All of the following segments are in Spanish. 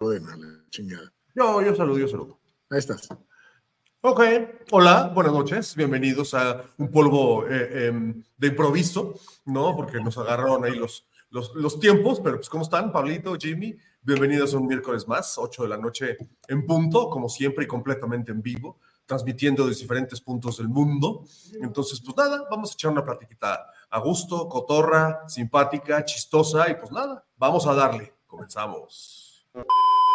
saluden a la chingada. Yo, yo saludo, yo saludo. Ahí estás. Ok, hola, buenas noches, bienvenidos a un polvo eh, em, de improviso, ¿no? Porque nos agarraron ahí los, los, los tiempos, pero pues ¿cómo están, Pablito, Jimmy? Bienvenidos a un miércoles más, 8 de la noche en punto, como siempre y completamente en vivo, transmitiendo de diferentes puntos del mundo. Entonces, pues nada, vamos a echar una platiquita a gusto, cotorra, simpática, chistosa y pues nada, vamos a darle. Comenzamos. Oh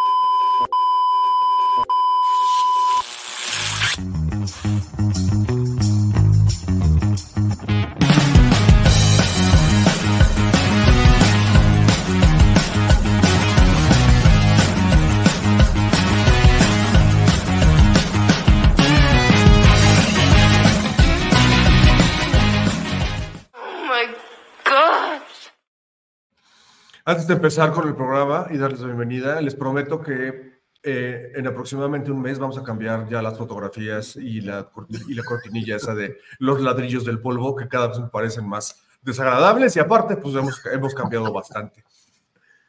Antes de empezar con el programa y darles la bienvenida, les prometo que eh, en aproximadamente un mes vamos a cambiar ya las fotografías y la, corti- y la cortinilla esa de los ladrillos del polvo que cada vez me parecen más desagradables y aparte pues hemos, hemos cambiado bastante.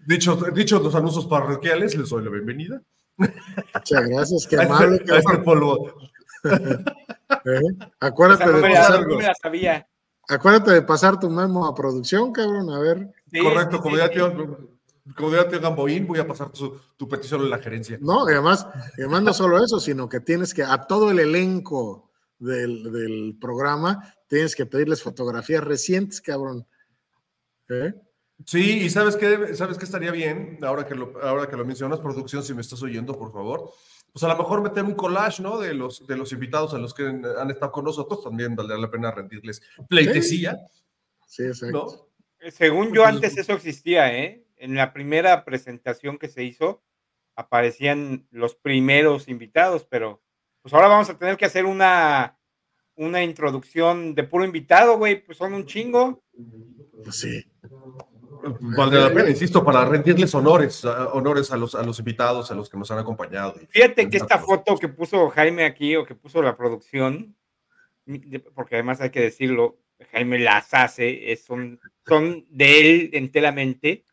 Dicho, dicho los anuncios parroquiales, les doy la bienvenida Muchas gracias, qué a amable. este, a este polvo. ¿eh? Acuérdate, no de pasar, no me la sabía. acuérdate de pasar tu memo a producción, cabrón. A ver. Sí, Correcto, sí, como sí, ya sí. tío, como ya tío Gamboín, voy a pasar tu, tu petición en la gerencia. No, y además, y además no solo eso, sino que tienes que, a todo el elenco del, del programa, tienes que pedirles fotografías recientes, cabrón. ¿Eh? Sí, y sabes qué, sabes qué estaría bien, ahora que lo, ahora que lo mencionas, producción, si me estás oyendo, por favor, pues a lo mejor meter un collage, ¿no? De los, de los invitados a los que han estado con nosotros, también valdría la pena rendirles pleitesía, Sí, exacto. ¿no? Según yo, antes eso existía, ¿eh? En la primera presentación que se hizo, aparecían los primeros invitados, pero pues ahora vamos a tener que hacer una, una introducción de puro invitado, güey, pues son un chingo. Pues sí. Valdría la pena, insisto, para rendirles honores, a- honores a los, a los invitados, a los que nos han acompañado. Fíjate que esta foto que puso Jaime aquí, o que puso la producción, porque además hay que decirlo, Jaime las hace, es- son, son de él enteramente,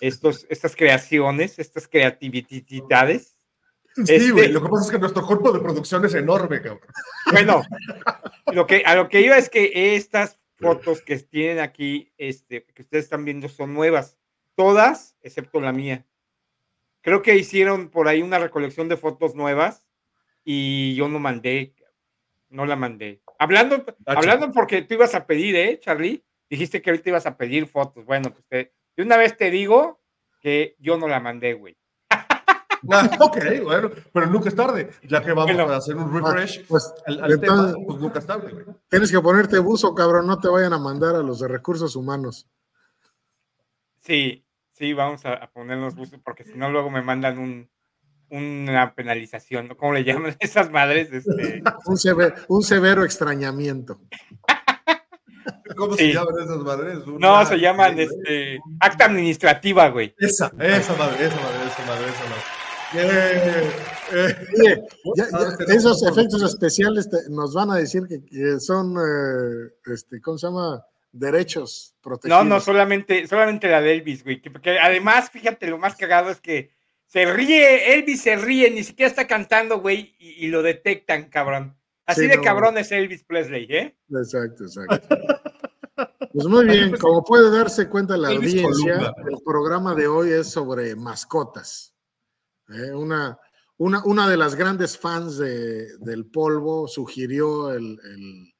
estos, estas creaciones, estas creatividades. Sí, Este- güey, lo que pasa es que nuestro cuerpo de producción es enorme, cabrón. Bueno, lo que, a lo que iba es que estas fotos que tienen aquí, este, que ustedes están viendo, son nuevas. Todas, excepto la mía. Creo que hicieron por ahí una recolección de fotos nuevas y yo no mandé, no la mandé. Hablando, Ah, hablando porque tú ibas a pedir, ¿eh, Charlie? Dijiste que ahorita ibas a pedir fotos. Bueno, pues te- de una vez te digo que yo no la mandé, güey. Ah, ok, bueno, pero nunca es tarde, ya que vamos Bueno. a hacer un refresh Pues al, al entonces- tema, pues nunca es tarde, güey. tienes que ponerte buzo, cabrón. No te vayan a mandar a los de recursos humanos. Sí, sí, vamos a, a ponernos bustos porque si no luego me mandan un, una penalización, ¿no? ¿Cómo le llaman esas madres? Este, Un, seve- un severo extrañamiento. ¿Cómo Sí. se llaman esas madres? no, se llaman este, acta administrativa, güey. Esa, esa madre, esa madre, esa madre, esa madre. Eh, eh, ya- Ah, ya- esos efectos especiales te- nos van a decir que, que son, eh, este, ¿cómo se llama? Derechos protegidos. No, no, solamente, solamente la de Elvis, güey. Que, porque además, fíjate, lo más cagado es que se ríe, Elvis se ríe, ni siquiera está cantando, güey, y, y lo detectan, cabrón. Así Sí, de no. cabrón es Elvis Presley, ¿eh? Exacto, exacto. Pues muy bien, como puede darse cuenta la audiencia, el programa de hoy es sobre mascotas. ¿eh? Una, una, una de las grandes fans de- del polvo sugirió el, el-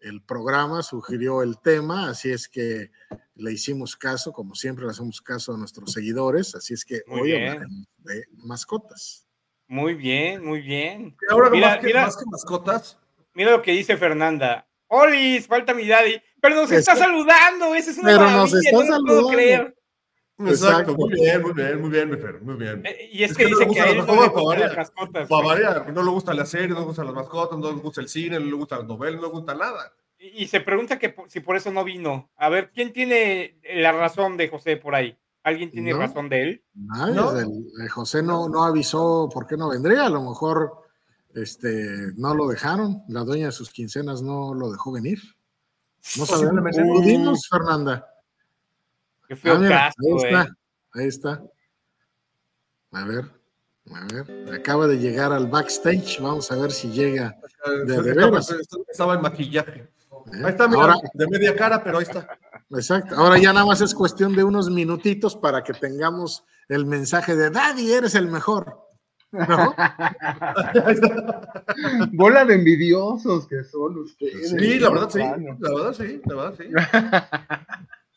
el programa, sugirió el tema, así es que le hicimos caso, como siempre le hacemos caso a nuestros seguidores, así es que Muy hoy bien. hablaremos de mascotas. Muy bien, muy bien. y ahora Mira, más, que, mira. más que mascotas, Mira lo que dice Fernanda. Olis, falta mi daddy. Pero nos está Está- saludando, esa es una Pero nos está no lo puedo saludando. creer. exacto, muy bien, muy bien, muy bien, mi Fer, muy bien. Eh, Y es, Es que, dice le que a él no le mascotas, gustan las mascotas. Para variar, no le gustan las series, no le gustan las mascotas, no le gusta el cine, no le gustan las novelas, no le gusta nada. Y, y se pregunta que por- si por eso no vino. A ver, ¿quién tiene la razón de José por ahí? ¿Alguien tiene No. razón de él? Ay, ¿No? el- el José no, no avisó por qué no vendría, a lo mejor este, no lo dejaron, la dueña de sus quincenas no lo dejó venir. No sabemos. Posiblemente. Tú dinos, Fernanda. Qué feo Ah, mira, caso, ahí eh. está, ahí está. A ver, a ver. Acaba de llegar al backstage. Vamos a ver si llega. De- de estaba, veras. estaba en maquillaje. ¿eh? Ahí está, mira, Ahora, de media cara, pero ahí está. exacto. Ahora ya nada más es cuestión de unos minutitos para que tengamos el mensaje de Daddy, eres el mejor. ¿No? Bola de envidiosos que son ustedes. Sí, la verdad sí. La verdad sí, la verdad sí.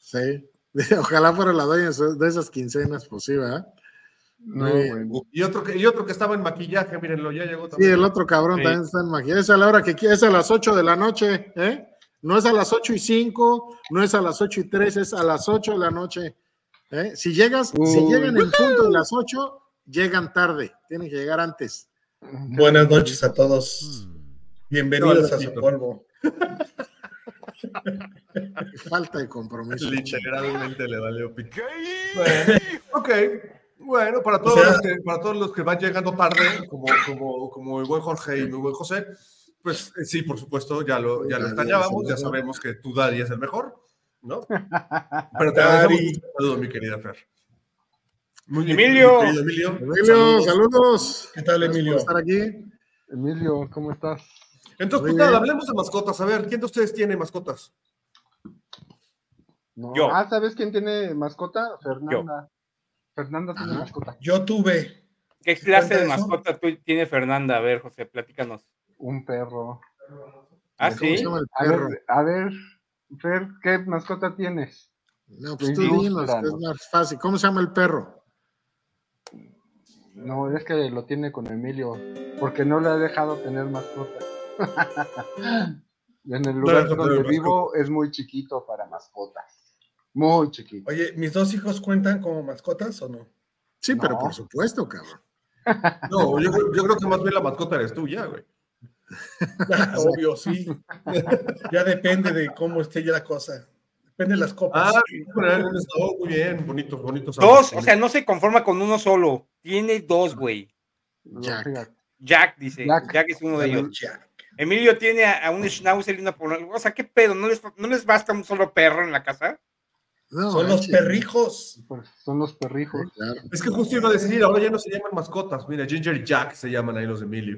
Sí. Ojalá fuera la dueña de esas quincenas, pues sí, ¿verdad? No, Sí. bueno. Y otro, que, y otro que estaba en maquillaje, mírenlo, ya llegó Sí, también. el otro cabrón Sí. también está en maquillaje. Es a la hora que es a las 8 de la noche, ¿eh? No es a las 8 y 5, no es a las 8 y 3, es a las 8 de la noche. ¿eh? Si llegas, si llegan en punto de las 8, llegan tarde, tienen que llegar antes. Buenas noches a todos. Bienvenidos a su polvo. Falta de compromiso. Literalmente le valió pico. Bueno, ok. Bueno, para todos, O sea- los que, para todos los que van llegando tarde, como, como, como el buen Jorge y mi buen José, pues eh, sí, por supuesto, ya lo, ya lo ya sabemos que tu Daddy es el mejor, ¿no? Pero te agradecemos mi querida Fer. Muy Emilio. Emilio. Emilio, saludos. ¿Qué tal, por Emilio? estar aquí. Emilio, ¿cómo estás? Entonces, pues nada, hablemos de mascotas. A ver, ¿quién de ustedes tiene mascotas? No. Yo. Ah, ¿sabes quién tiene mascota? Fernanda. Fernanda tiene Ajá. mascota. Yo tuve. ¿Qué clase de eso? mascota tú- tiene Fernanda? A ver, José, platícanos. Un perro. ¿Ah, ¿Cómo sí? se llama el A perro? ver, a ver, Fer, ¿qué mascota tienes? No, pues tú dinos, es más fácil. ¿Cómo se llama el perro? No, es que lo tiene con Emilio, porque no le ha dejado tener mascota. en el lugar donde vivo es muy chiquito para mascotas. Muy chiquito. Oye, ¿mis dos hijos cuentan como mascotas o no? Sí, pero por supuesto, cabrón. No, yo, yo creo que más bien la mascota eres tú ya, güey. Obvio, sí. ya depende de cómo esté ya la cosa. Depende de las copas. Ah, oh, muy bien, bonito, bonito. Dos, o sea, no se conforma con uno solo. Tiene dos, güey. Jack. Jack dice. Jack, Jack. es uno de ellos. Jack. Emilio tiene a, a un schnauzer y una pol- O sea, ¿qué pedo? ¿No les, ¿No les basta un solo perro en la casa? No, Son los perrijos. Pues son los perrijos. Claro. Es que justo iba a decir, ahora ya no se llaman mascotas. Mira, Ginger y Jack se llaman ahí los de Emilio.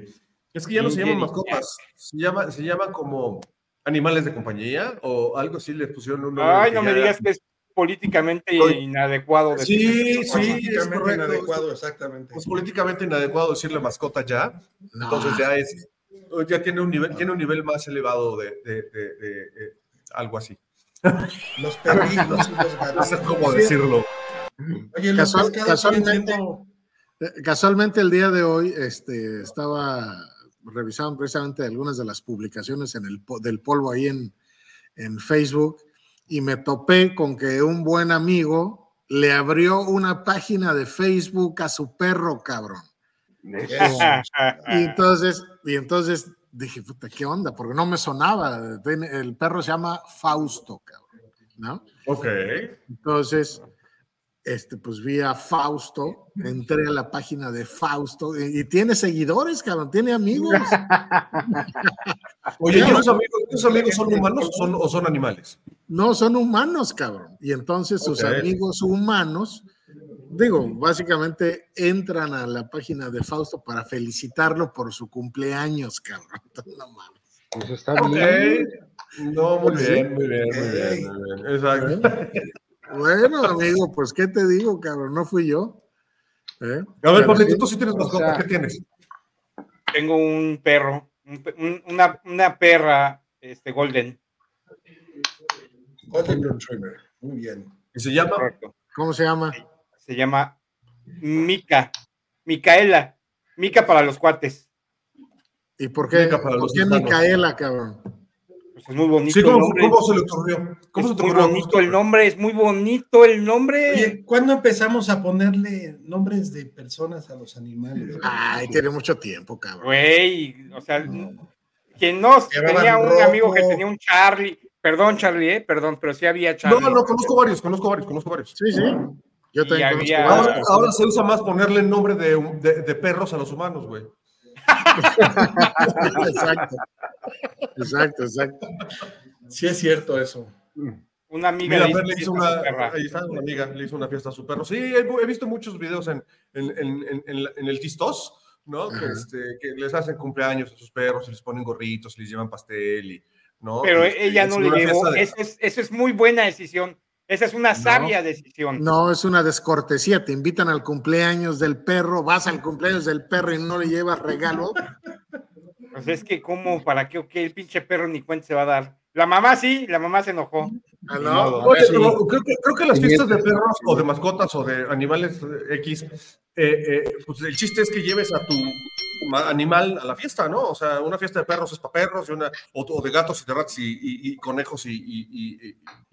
Es que ya no se llaman mascotas, se, llama, se llaman como animales de compañía o algo así, les pusieron un nombre Ay, no me digas que es políticamente inadecuado. decir Sí, eso. sí, es Políticamente correcto. inadecuado, exactamente. Es políticamente inadecuado decirle mascota ya, No. entonces ya es, ya tiene un nivel, tiene un nivel más elevado de, de- de- de- de algo así. Los perrijos y los No gatos. sé cómo decirlo. Oye, Casual- casualmente- siendo- Eh, Casualmente el día de hoy este, estaba revisando precisamente algunas de las publicaciones en el, del polvo ahí en, en Facebook y me topé con que un buen amigo le abrió una página de Facebook a su perro, cabrón. Y entonces, y entonces dije, puta, ¿qué onda? Porque no me sonaba. El perro se llama Fausto, cabrón, ¿no? Ok. Entonces, este, pues vi a Fausto, entré a la página de Fausto y, y tiene seguidores, cabrón, tiene amigos. Oye, ¿y esos amigos, esos amigos son humanos o son, o son animales? No, son humanos, cabrón. Y entonces sus amigos humanos, digo, básicamente entran a la página de Fausto para felicitarlo por su cumpleaños, cabrón. No mames. Pues está bien. No, muy Pues bien, muy bien, muy bien, muy bien. Exacto. Bueno, amigo, pues, ¿qué te digo, cabrón? No fui yo. ¿Eh? A ver, Pablito, tú sí tienes o mascota, sea- ¿qué tienes? Tengo un perro, un pe- un- una, una perra este, golden. Golden Retriever. Muy bien. ¿Y se llama? Correcto. ¿Cómo se llama? Se llama Mica. Micaela. Mica para los cuates. ¿Y por qué, Mica para ¿por los qué. Micaela, cabrón? Pues es muy bonito Sí, ¿cómo, se le ocurrió? ¿Cómo es se muy ocurrió? bonito el nombre, es muy bonito el nombre. Oye, ¿cuándo empezamos a ponerle nombres de personas a los animales? Ay, tiene mucho tiempo, cabrón. Güey, o sea, quien no tenía un rojo. amigo que tenía un Charlie. Perdón, Charlie, eh, perdón, pero sí había Charlie. No, no, conozco varios, conozco varios, conozco varios. Sí, sí. Yo también había- conozco Ahora, ahora se usa más ponerle el nombre de, de- de perros a los humanos, güey. Exacto. Exacto, exacto. Sí es cierto eso. Una amiga Mira, le hizo le una, su perra. ahí está, una amiga, le hizo una fiesta a su perro. Sí, he, he visto muchos videos en, en, en, en- en la- en el Tistos, ¿no? Que, este, que les hacen cumpleaños a sus perros y les ponen gorritos y les llevan pastel y, ¿no? Pero Este, ella no le llevó. de- Eso es, eso es muy buena decisión. Esa es una sabia decisión. No, es una descortesía. Te invitan al cumpleaños del perro, vas al cumpleaños del perro y no le llevas regalo. Pues es que, ¿cómo? ¿Para qué? Ok, el pinche perro ni cuenta se va a dar. La mamá sí, la mamá se enojó. Ah, no. Oye, Sí. creo, que, creo que las fiestas de es- perros o de mascotas o de animales eh, X, eh, eh, pues el chiste es que lleves a tu animal a la fiesta, ¿no? O sea, una fiesta de perros es para perros y una, o, de gatos y de ratos y, conejos y,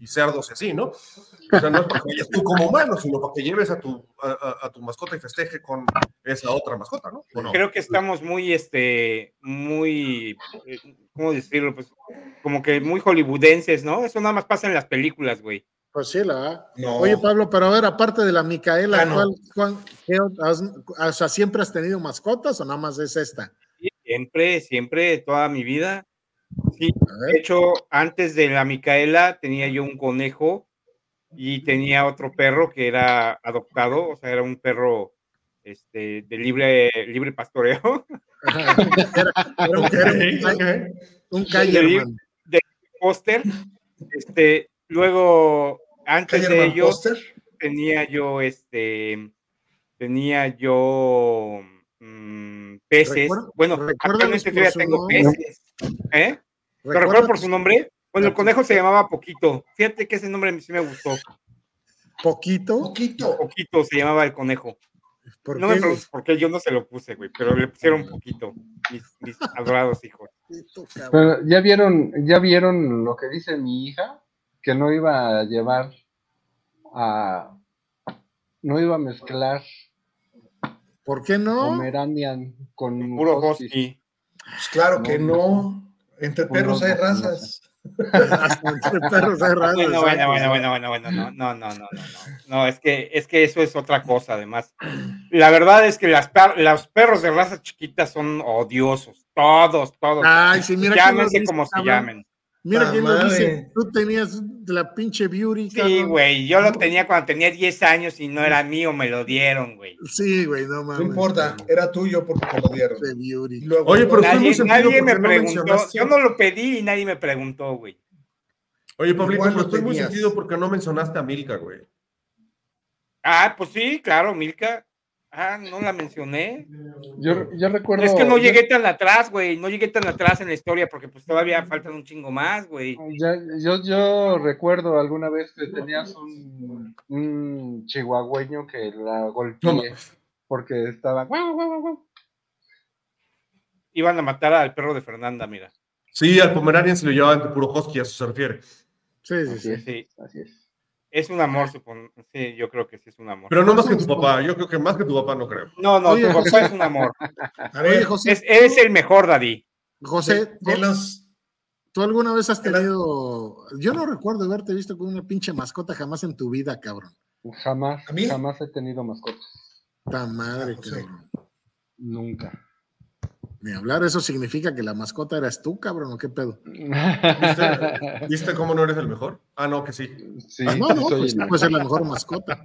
cerdos y así, ¿no? O sea, no es para que vayas tú como humano, sino para que lleves a tu, a, tu mascota y festeje con esa otra mascota, ¿no? ¿O no? Creo que estamos muy, este, muy, eh, ¿cómo decirlo? Pues como que muy hollywoodenses, ¿no? Eso nada más pasa en las películas, güey. Pues sí, la No. Oye, Pablo, pero a ver, aparte de la Micaela, Ah, no. ¿cuál, cuál- qué ot- has- o sea, ¿siempre has tenido mascotas o nada más es esta? Siempre, siempre, toda mi vida. Sí, de hecho, antes de la Micaela tenía yo un conejo y tenía otro perro que era adoptado, o sea, era un perro este, de libre, libre pastoreo. ajá, era, era un, era un, un Kylerman. póster. Este, luego, antes de ellos, Poster. tenía yo, este, tenía yo mm, peces. Recuerda- bueno, actualmente ya su tengo peces. ¿Eh? ¿Lo recuerdo por ¿Recuerdas su nombre? Bueno, el conejo se llamaba Poquito. Fíjate que ese nombre sí me gustó. Poquito. Poquito. Poquito se llamaba el conejo. ¿Por No me preguntes por qué, yo no se lo puse, güey, pero le pusieron Poquito. Mis, mis adorados hijos. Pero ya vieron, ya vieron lo que dice mi hija, que no iba a llevar a, no iba a mezclar ¿Por qué no? Pomeranian con Puro Husky. Pues claro que No. Entre perros no, hay razas. Entre perros hay razas, Bueno, bueno, bueno, bueno, bueno, bueno, no, no, no, no, no, no. No, es que, es que eso es otra cosa, además. La verdad es que las per- los perros de raza chiquita son odiosos. Todos, todos. Ay, sí, mira Llámense como se llamen. Mira quién lo dice. Tú tenías la pinche beauty, Sí, güey, yo lo tenía cuando tenía 10 años y no era mío, me lo dieron, güey. Sí, güey, no mames. No importa, era tuyo porque te lo dieron. De beauty. Y luego- Oye, pero estoy muy Nadie, sentido nadie me no preguntó, yo no lo pedí y nadie me preguntó, güey. Oye, Pablito, pero estoy muy sentido porque no mencionaste a Milka, güey. Ah, pues sí, claro, Milka. Ah, no la mencioné. Yo, yo recuerdo. Es que no llegué tan atrás, güey. No llegué tan atrás en la historia porque pues todavía faltan un chingo más, güey. Ya- yo, yo recuerdo alguna vez que tenías un, un chihuahueño que la golpeé porque estaba. guau, guau, guau, guau. Iban a matar al perro de Fernanda, mira. Sí, al Pomeranian se lo llevaban de puro husky, a eso se refiere. Sí, sí, Así sí. es, Sí, así es. Es un amor, supongo. Sí, yo creo que sí es un amor. Pero no más que tu papá, yo creo que más que tu papá no creo. No, no, Oye, tu José. papá es un amor. A Oye, ver, José, Es, eres el mejor, Daddy. José, de, de los. ¿tú alguna vez has tenido... Yo no recuerdo haberte visto con una pinche mascota jamás en tu vida, cabrón. Jamás, ¿A mí? jamás he tenido mascotas. Ta madre, cabrón. Nunca. Ni hablar, eso significa que la mascota eras tú, cabrón, ¿o qué pedo? ¿Viste? ¿Viste cómo no eres el mejor? Ah, no, que sí. Sí, Ah, no, no, pues el sí puede ser la mejor mascota.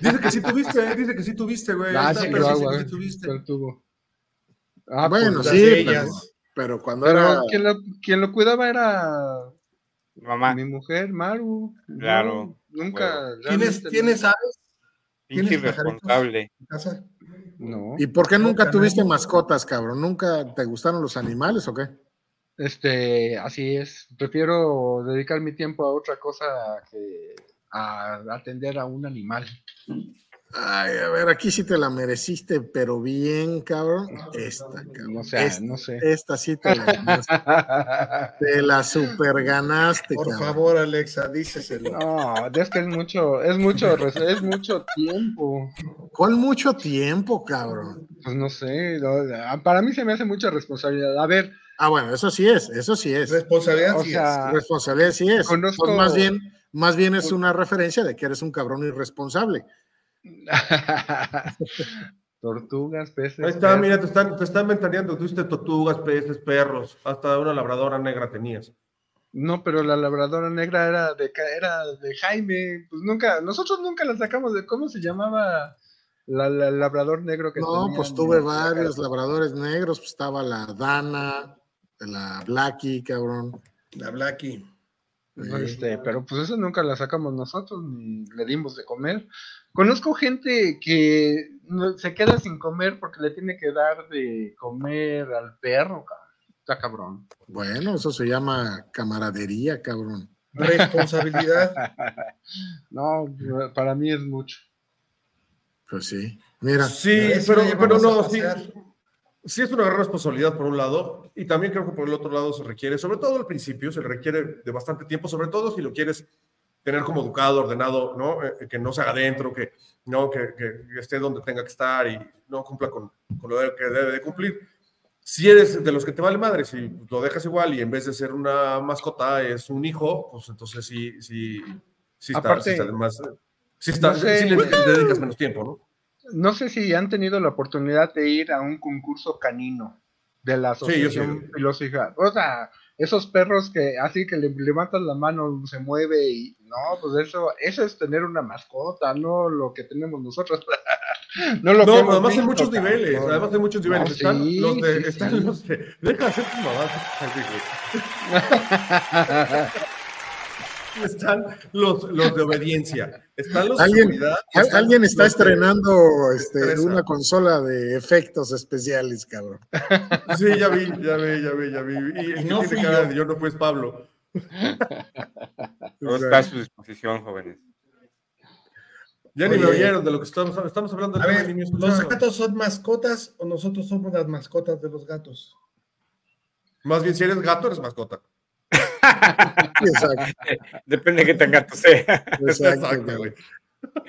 Dice que sí tuviste, dice que sí tuviste, güey. Ah, sí, pero sí, Chihuahua, sí tuviste. pero tuvo. Ah, bueno, pues, sí, pero, pero cuando Pero era... quien lo, quien lo cuidaba era Mamá, mi mujer, Maru. Claro, nunca. ¿Tienes, realmente ¿tienes aves pinche ¿tienes en casa? No. ¿Y por qué nunca No, tuviste mascotas, cabrón? ¿Nunca te gustaron los animales o qué? Este, así es. Prefiero dedicar mi tiempo a otra cosa que a atender a un animal. Ay, a ver, aquí sí te la mereciste, pero bien, cabrón. Esta, cabrón. No sé, esta, no sé. esta sí te la ganaste. Te la super ganaste, Por cabrón. favor, Alexa, díceselo. No, es que es mucho, es mucho, es mucho tiempo. ¿Cuál mucho tiempo, cabrón? Pues no sé, no, para mí se me hace mucha responsabilidad. A ver, Ah, bueno, eso sí es, eso sí es. Responsabilidad o sí sea, Responsabilidad sí es. Conozco- Pues más bien, más bien es una referencia de que eres un cabrón irresponsable. tortugas, peces. Ahí está, perros. mira, te están, te están ventaneando. Tuviste tortugas, peces, perros, hasta una labradora negra tenías. No, pero la labradora negra era de, era de Jaime. Pues nunca, nosotros nunca la sacamos de cómo se llamaba la, la- labrador negro que No, tenía pues tuve varios labradores negros, pues estaba la Dana, la Blackie, cabrón. La Blackie. Este, pero pues eso nunca la sacamos nosotros, ni le dimos de comer. Conozco gente que se queda sin comer porque le tiene que dar de comer al perro, cabrón. Está cabrón. Bueno, eso se llama camaradería, cabrón. Responsabilidad. No, para mí es mucho. Pues sí. Mira, Sí, pero, pero no, sí, sí es una gran responsabilidad por un lado, y también creo que por el otro lado se requiere, sobre todo al principio, se requiere de bastante tiempo, sobre todo si lo quieres tener como educado, ordenado, ¿no? Eh, que no se haga adentro, que, ¿no? Que, esté donde tenga que estar y no cumpla con, con lo que debe de cumplir. Si eres de los que te vale madre, si lo dejas igual y en vez de ser una mascota es un hijo, pues entonces sí, sí, sí está, Aparte, sí está más, sí, está, no sé- sí le, le dedicas menos tiempo, ¿no? No sé si han tenido la oportunidad de ir a un concurso canino de la Sí, sí. Asociación Filosofía. O sea, esos perros que así que le levantas la mano, se mueve y no, pues eso, eso es tener una mascota, no lo que tenemos nosotros. no lo que No, hemos además hay muchos cabrón. niveles, además hay muchos niveles. No, están sí, los de, sí, están sí. los de, deja de hacer tus mamadas. Están los, los de obediencia, están los de Alguien- al- están alguien está los de- estrenando este, una consola de efectos especiales, cabrón. Sí, ya vi, ya vi, ya vi, ya vi. Y, y No cara yo. de yo no fui es Pablo. Todo está a su disposición, jóvenes. Ya ni me Oye. oyeron de lo que estamos, estamos hablando A del tema ver, ¿los gatos son mascotas o nosotros somos las mascotas de los gatos? Más bien, si eres gato, eres mascota. Exacto, Depende de qué tan gato sea. exacto, güey.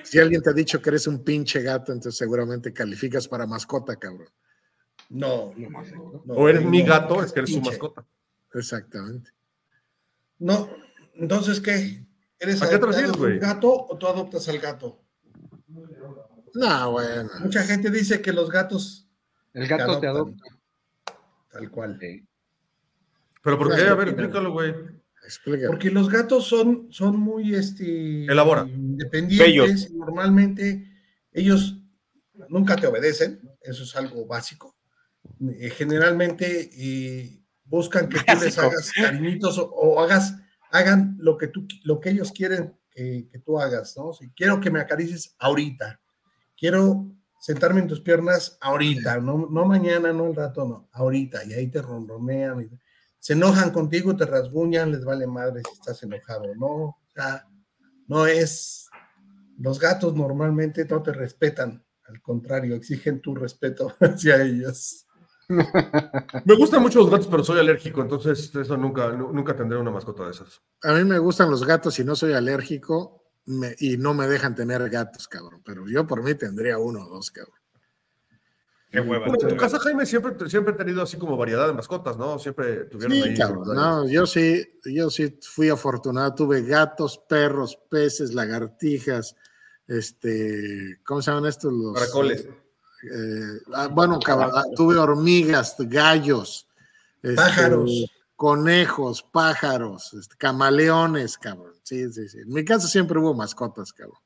Si alguien te ha dicho que eres un pinche gato, entonces seguramente calificas para mascota, cabrón. No, no, no, O eres mi no. gato, es que eres su mascota. Exactamente. No, entonces, ¿qué? ¿Eres ¿A qué güey? gato o tú adoptas al gato? No, bueno. Mucha gente dice que los gatos El gato te adopta. tal cual. ¿Pero por qué? A ver, explícalo, güey. Explícalo. Porque los gatos son, son muy este, Elabora. independientes Bellos. y normalmente ellos nunca te obedecen, eso es algo básico. Eh, generalmente eh, buscan que tú les hagas cariñitos o, o hagas, hagan lo que, tú, lo que ellos quieren que, que tú hagas, ¿no? Si quiero que me acaricies ahorita, quiero sentarme en tus piernas ahorita, no, no mañana, no el rato, no, ahorita, y ahí te ronronean, y se enojan contigo, te rasguñan, les vale madre si estás enojado, no, o sea, no es, los gatos normalmente no te respetan, al contrario, exigen tu respeto hacia ellos. Me gustan mucho los gatos, pero soy alérgico, entonces eso nunca, nu- nunca tendré una mascota de esas. A mí me gustan los gatos y no soy alérgico me- y no me dejan tener gatos, cabrón. Pero yo por mí tendría uno o dos, cabrón. Qué hueva. Bueno, en tu casa, Jaime, siempre, siempre he tenido así como variedad de mascotas, ¿no? Siempre tuvieron Sí, ahí. cabrón. No, yo sí, yo sí fui afortunado. Tuve gatos, perros, peces, lagartijas, este, ¿cómo se llaman estos? Los Caracoles. Eh, ah, bueno, cabrón, ah, tuve hormigas, gallos, este, Pájaros. conejos, pájaros, este, camaleones, cabrón. Sí, sí, sí. En mi casa siempre hubo mascotas, cabrón.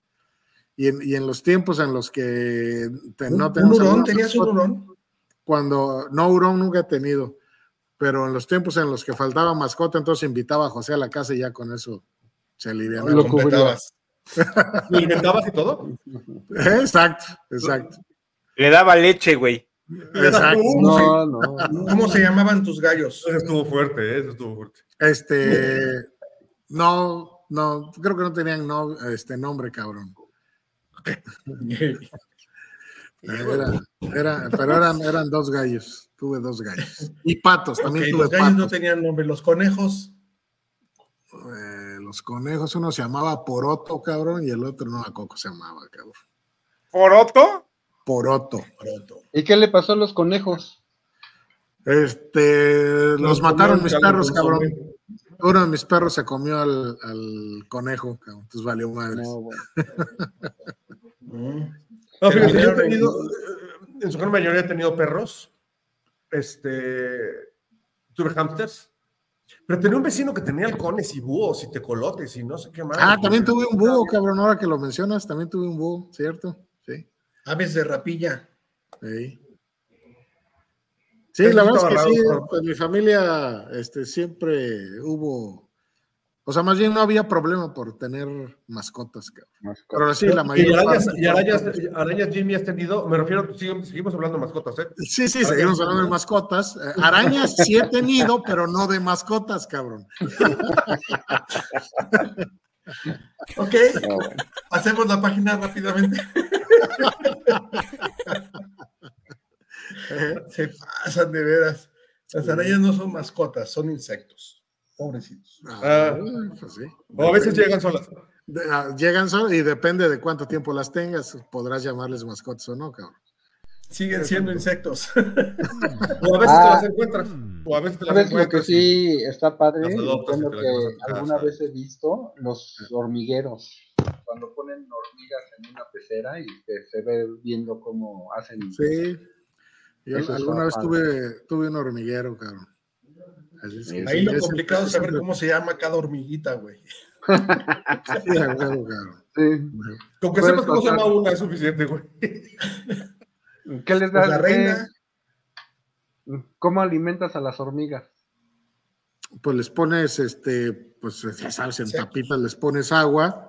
Y en, y en los tiempos en los que te- ¿Un, no un teníamos hurón? ¿Tenías un hurón? Cuando, no, hurón nunca he tenido, pero en los tiempos en los que faltaba mascota, entonces invitaba a José a la casa y ya con eso se alivianaba. Lo completabas. ¿Lo alimentabas y todo? Exacto, exacto. Le daba leche, güey. exacto. No, no. ¿Cómo se llamaban tus gallos? Eso estuvo fuerte, ¿eh? eso estuvo fuerte. Este, no, no, creo que no tenían no, este nombre, cabrón. Era, era- pero eran, eran dos gallos. Tuve dos gallos. Y patos, también Ok, tuve los gallos no tenían nombre, los conejos. Eh, los conejos, uno se llamaba Poroto, cabrón, y el otro no, a Coco se llamaba, cabrón. ¿Poroto? Poroto. ¿Y qué le pasó a los conejos? Este, los mataron mis perros, cabrón. Uno de mis perros se comió al, al conejo, cabrón. Entonces valió madres. No, bueno. Mm. No, fíjate, yo he tenido, eh, en su gran mayoría he tenido perros. Este, tuve hamsters. Pero tenía un vecino que tenía halcones y búhos y tecolotes y no sé qué más. Ah, también tuve un búho, cabrón, ahora que lo mencionas, también tuve un búho, ¿cierto? Aves de rapilla. Sí, la verdad es que sí, cabrón. en mi familia este, siempre hubo, o sea, más bien no había problema por tener mascotas, cabrón. Pero sí, la Y mayoría. arañas, y arañas, arañas, Jimmy, has tenido, me refiero, seguimos, seguimos hablando de mascotas, ¿eh? Sí, sí, seguimos hablando de mascotas. Eh, Arañas sí he tenido, pero no de mascotas, cabrón. Ok, hacemos la página rápidamente. Se pasan de veras. Las arañas no son mascotas, son insectos. Pobrecitos. Ah. pues sí. O a veces llegan solas. De- ah, Llegan solo y depende de cuánto tiempo las tengas, podrás llamarles mascotas o no, cabrón. Siguen siendo insectos. O a veces te las encuentras. O a veces te las ¿Sabes lo que encuentras. y- sí está padre? Lo que alguna vez he visto, los hormigueros. Cuando ponen hormigas en una pecera y que se ve viendo cómo hacen. Sí. Yo Eso alguna vez tuve, tuve un hormiguero, cabrón. Así es que Ahí sí, lo complicado es saber cómo se llama cada hormiguita, güey. Sí, huevo, cabrón. Sí. Con que sepas cómo se llama una es suficiente, güey. ¿Qué les Pues das? la qué- reina, ¿Cómo alimentas a las hormigas? Pues les pones, este, pues ya sabes, en Sí. tapitas les pones agua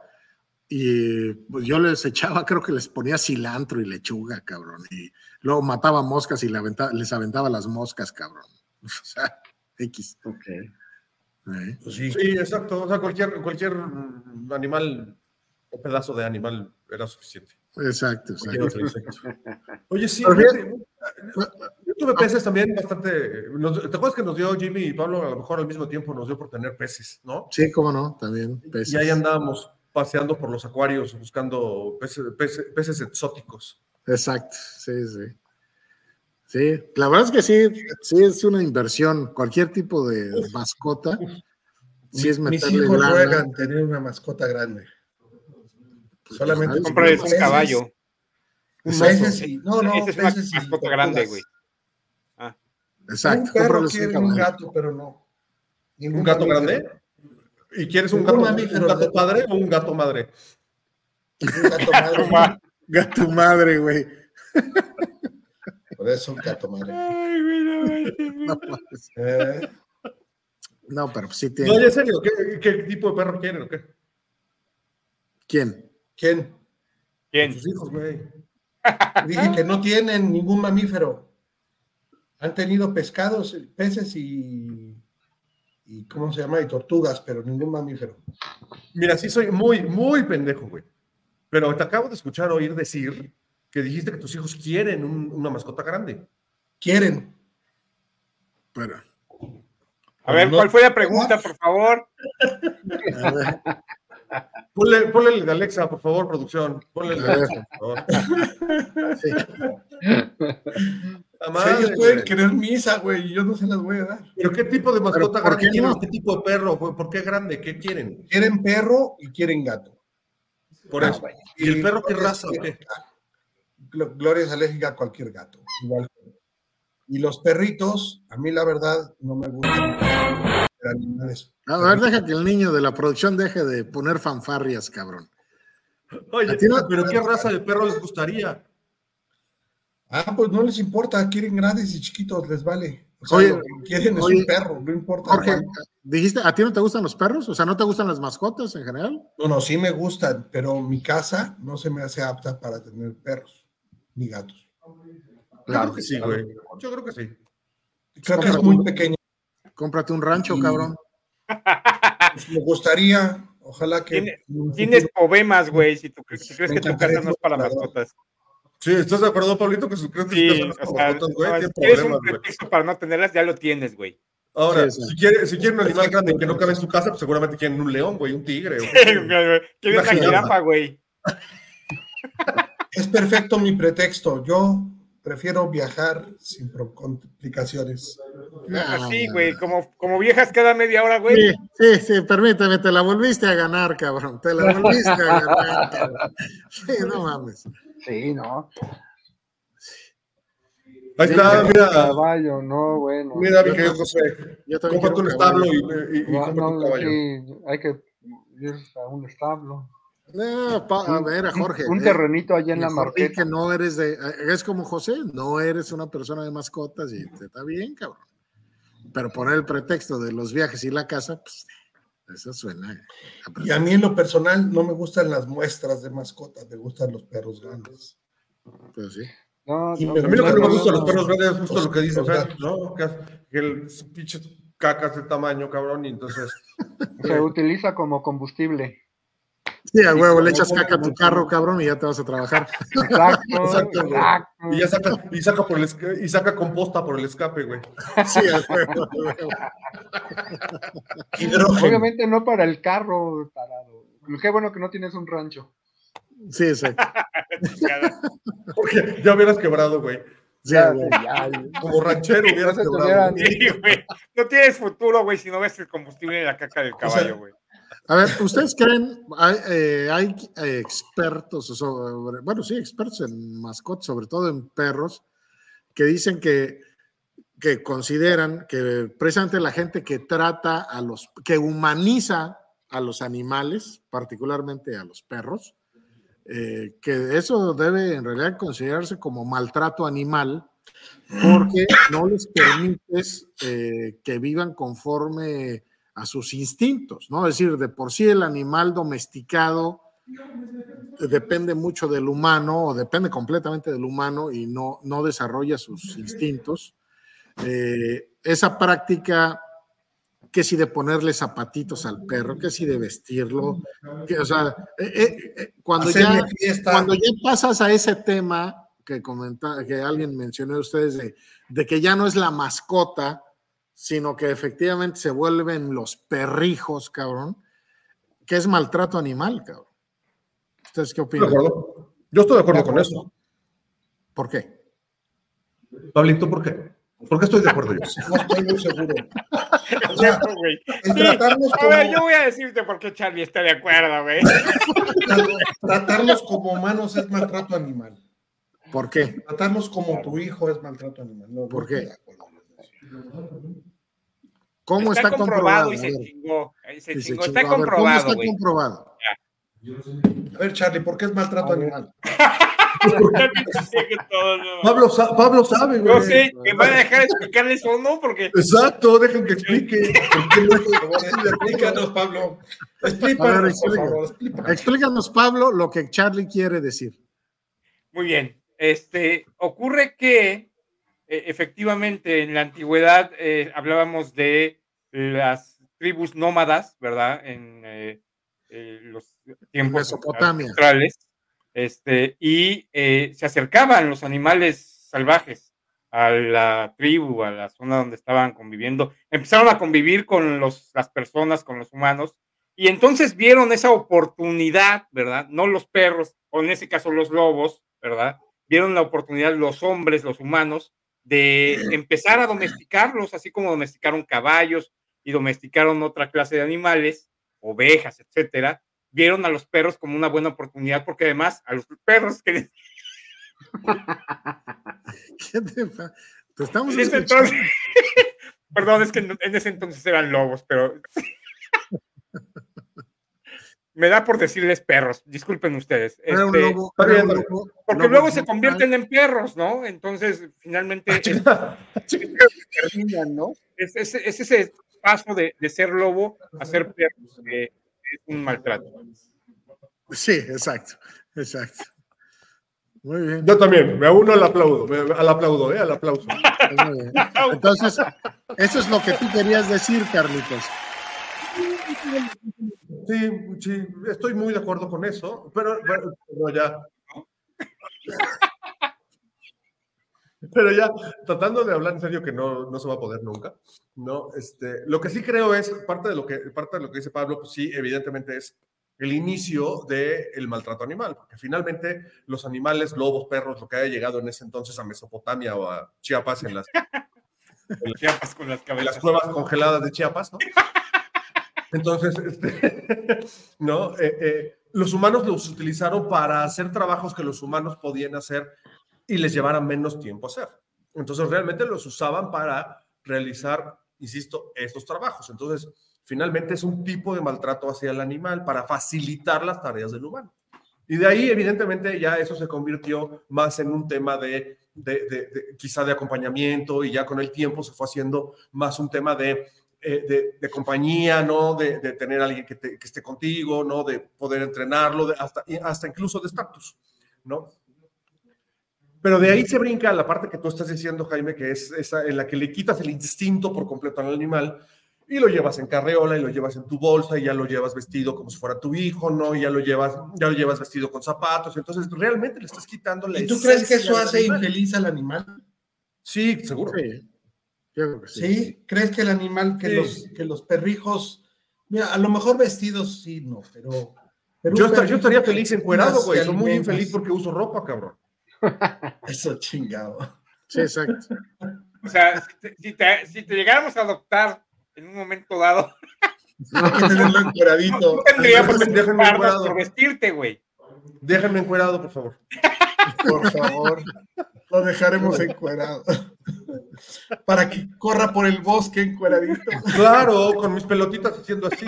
y pues yo les echaba, creo que les ponía cilantro y lechuga, cabrón. Y luego mataba moscas y les aventaba las moscas, cabrón. O sea, X. Ok. ¿eh? pues sí. Sí, exacto. O sea, cualquier, cualquier animal o pedazo de animal era suficiente. Exacto, exacto. otro insecto. Oye, sí, fíjate, yo tuve peces también bastante. nos- ¿Te acuerdas que nos dio Jimmy y Pablo a lo mejor al mismo tiempo nos dio por tener peces, ¿no? Sí, cómo no, también. peces. Y ahí andábamos paseando por los acuarios buscando peces, peces, peces exóticos. Exacto, sí, sí. Sí, la verdad es que sí, sí es una inversión. Cualquier tipo de mascota, sí es Mis meterle hijos lana. juegan tener una mascota grande. Solamente pues, Cómprales un peces, caballo. Un peces no, no, Esa es una mascota grande, güey. Exacto, un perro quiere un gato, pero no. Ningún ¿Un gato mamífero. grande? ¿Y quieres un gato, mamífero un gato de- padre o un gato madre? Un gato madre. Gato madre, güey. Por eso un gato madre. Ay, no güey. No, mames. Eh, No, pero sí No, tiene. en serio, ¿qué, qué tipo de perro quieren o qué? ¿Quién? ¿Quién? ¿Quién? Sus hijos, güey. Dije que no tienen ningún mamífero. Han tenido pescados, peces y, y ¿cómo se llama? Y tortugas, pero ningún mamífero. Mira, sí soy muy, muy pendejo, güey. Pero te acabo de escuchar oír decir que dijiste que tus hijos quieren un- una mascota grande. Quieren. Pero, A ver, ¿cuál fue la pregunta, por favor? a ver, Ponle, ponle el de Alexa, por favor, producción. Ponle el de Alexa, por favor. sí. Sea, madre, ellos pueden querer misa, güey, y yo no se las voy a dar. ¿Pero qué tipo de mascota ¿por grande qué quieren? no? ¿Qué tipo de perro? ¿Por qué grande? ¿Qué quieren? Quieren perro y quieren gato. Por Ah, eso. vaya. ¿Y el perro qué Gloria raza o es- qué? Gloria es alérgica a cualquier gato. igual. Y los perritos, a mí la verdad, no me gustan. Animales. A ver, deja que el niño de la producción deje de poner fanfarrias, cabrón. Oye, ¿A ti no- ¿pero qué raza de perro les gustaría? Ah, pues no les importa, quieren grandes y chiquitos, les vale. O sea, Oye, lo que quieren es oye, un perro, no importa. Jorge, cuál. dijiste, ¿a ti no te gustan los perros? O sea, ¿no te gustan las mascotas en general? No, no, sí me gustan, pero mi casa no se me hace apta para tener perros ni gatos. Creo que sí, güey. Yo creo que sí. Creo que es muy pequeño. Cómprate un rancho, Y- cabrón. Pues, me gustaría, ojalá que. Tienes futuro- pobemas, güey, si tú cre- si crees que tu casa no es para mascotas. Sí, ¿estás de acuerdo, Pablito? Que su crees que Sí, su casa no es para sea, mascotas, güey. no, si quieres problemas, un güey. pretexto para no tenerlas, ya lo tienes, güey. Ahora, Sí, sí. si quiere, si quiere un animal grande que no cabe en su casa, pues seguramente quieren un león, güey, un tigre. o- ¿Quieres una jirafa, güey? Es perfecto mi pretexto. Yo prefiero viajar sin pro- complicaciones. Así, güey, como, como viejas cada media hora, güey. Sí, sí, sí, permíteme, te la volviste a ganar, cabrón. Te la volviste a ganar, cabrón. Sí, no mames. Sí, ¿no? Ahí está, Sí, mira. Caballo, no, bueno. Mira, mi querido José. Yo también Cómprate un establo y, y, y No, cómprate un no, caballo. sí, hay que ir a un establo. No, pa- a ver, a Jorge. Un eh, terrenito allá en la marqueta. que no eres de. eh, Es como José, no eres una persona de mascotas y te está bien, cabrón. Pero poner el pretexto de los viajes y la casa, pues, eso suena. a Y a mí en lo personal no me gustan las muestras de mascotas, me gustan los perros grandes. Pues sí. No, Y no, me- A mí lo que no me gusta de los no, perros grandes es justo Los- lo que dice Fer. ¿no? Que, que el pinche cacas de tamaño, cabrón, y entonces. Se utiliza como combustible. Sí, a huevo, le echas caca a tu carro, cabrón, y ya te vas a trabajar. Exacto, Exacto. Y ya saca, y saca por el y saca composta por el escape, güey. Sí, a huevo, a huevo. Obviamente no para el carro parado. Qué bueno que no tienes un rancho. Sí, exacto. Porque ya hubieras quebrado, güey. Sí, a Ya, huevo. ya, ya. Como ranchero hubieras No quebrado. Sí, güey. No tienes futuro, güey, si no ves el combustible en la caca del caballo, güey. A ver, ¿ustedes creen, hay, eh, hay, eh, expertos, sobre, bueno, sí, expertos en mascotas, sobre todo en perros, que dicen que, que consideran que precisamente la gente que trata a los, que humaniza a los animales, particularmente a los perros, eh, que eso debe en realidad considerarse como maltrato animal, porque no les permites que vivan conforme a sus instintos, ¿no? Es decir, de por sí el animal domesticado depende mucho del humano o depende completamente del humano y no, no desarrolla sus instintos. Eh, esa práctica, que si de ponerle zapatitos al perro, que si de vestirlo, que, o sea, eh, eh, cuando, ya, cuando ya pasas a ese tema que, comenta, que alguien mencionó de ustedes, de, de que ya no es la mascota, sino que efectivamente se vuelven los perrijos, cabrón, que es maltrato animal, cabrón. ¿Ustedes qué Estoy de opinan? acuerdo. Yo estoy de acuerdo con eso. ¿Por qué? Pablito, ¿por qué? ¿Por qué estoy de acuerdo yo? No estoy muy seguro. O sea, Exacto, güey. el Sí, tratarlos A ver, yo como, voy a decirte por qué Charlie está de acuerdo, güey. tratarlos como humanos es maltrato animal. ¿Por qué? Tratarlos como tu hijo es maltrato animal. No, ¿Por qué? de acuerdo. ¿Cómo está, comprobado? y se chingó. Se y se chingó. chingó. Está A ver, ¿cómo comprobado, está? A ver, Charlie, ¿por qué es maltrato animal? Pablo, sa- Pablo sabe, güey. No sé, ¿me van a dejar explicarles o no? Porque Exacto, dejen que explique. Explícanos, Pablo. Explícanos, ver, por explica. favor, explícanos. Explícanos, Pablo, lo que Charlie quiere decir. Muy bien. Este, ocurre que eh, efectivamente en la antigüedad eh, hablábamos de las tribus nómadas, ¿verdad? En eh, eh, los tiempos Mesopotamia. ancestrales. Este, y eh, se acercaban los animales salvajes a la tribu, a la zona donde estaban conviviendo. Empezaron a convivir con los, las personas, con los humanos, y entonces vieron esa oportunidad, ¿verdad? No los perros, o en ese caso los lobos, ¿verdad? Vieron la oportunidad los hombres, los humanos, de empezar a domesticarlos, así como domesticaron caballos y domesticaron otra clase de animales, ovejas, etcétera. Vieron a los perros como una buena oportunidad, porque además a los perros que ¿Qué te, te estamos en ese entonces, perdón, es que en ese entonces eran lobos, pero me da por decirles perros, disculpen ustedes. Un Este, lobo, un lobo- porque lobo luego se convierten en perros, ¿no? Entonces, finalmente, es, Terminan, ¿no? es- es- es ese paso de, de ser lobo a ser perro, que es un maltrato. Sí, exacto, exacto. Muy bien. Yo también, me uno al aplaudo, me- al aplaudo, ¿eh? Al aplauso. muy bien. Entonces, eso es lo que tú querías decir, Carlitos. Sí, sí, estoy muy de acuerdo con eso, pero, pero- pero ya. Pero ya, tratando de hablar en serio, que no, no se va a poder nunca, ¿no? Este, lo que sí creo es, parte de lo que, parte de lo que dice Pablo, pues sí, evidentemente es el inicio del maltrato animal, porque finalmente los animales, lobos, perros, lo que haya llegado en ese entonces a Mesopotamia o a Chiapas, en las, Chiapas con las en las cuevas congeladas de Chiapas, ¿no? Entonces, este, ¿no? Eh, eh, los humanos los utilizaron para hacer trabajos que los humanos podían hacer y les llevara menos tiempo hacer. Entonces realmente los usaban para realizar, insisto, estos trabajos. Entonces, finalmente es un tipo de maltrato hacia el animal para facilitar las tareas del humano. Y de ahí, evidentemente, ya eso se convirtió más en un tema de, de, de- de- quizá de acompañamiento y ya con el tiempo se fue haciendo más un tema de, eh, de, de compañía, ¿no? De, de tener a alguien que, te- que esté contigo, ¿no? De poder entrenarlo, de hasta, hasta incluso de estatus, ¿no? Pero de ahí se brinca la parte que tú estás diciendo, Jaime, que es esa en la que le quitas el instinto por completo al animal y lo llevas en carreola y lo llevas en tu bolsa y ya lo llevas vestido como si fuera tu hijo, ¿no? Y ya lo llevas, ya lo llevas vestido con zapatos. Entonces, realmente le estás quitando la ¿Y tú crees que eso hace animal. infeliz al animal? Sí, seguro. Sí, yo creo que sí. ¿Sí? ¿Crees que el animal, que, Sí. los, que los perrijos, mira, a lo mejor vestidos sí, no, pero... pero Yo, estaría feliz encuerado, güey. Soy muy infeliz porque uso ropa, cabrón. Eso chingado. Sí, exacto. O sea, si te, si llegáramos a adoptar en un momento dado, que tenerlo encueradito. no preocuparnos encuerado. por vestirte, güey. Déjenme encuerado, por favor. Por favor, lo dejaremos encuerado. Para que corra por el bosque encueradito. Claro, con mis pelotitas haciendo así.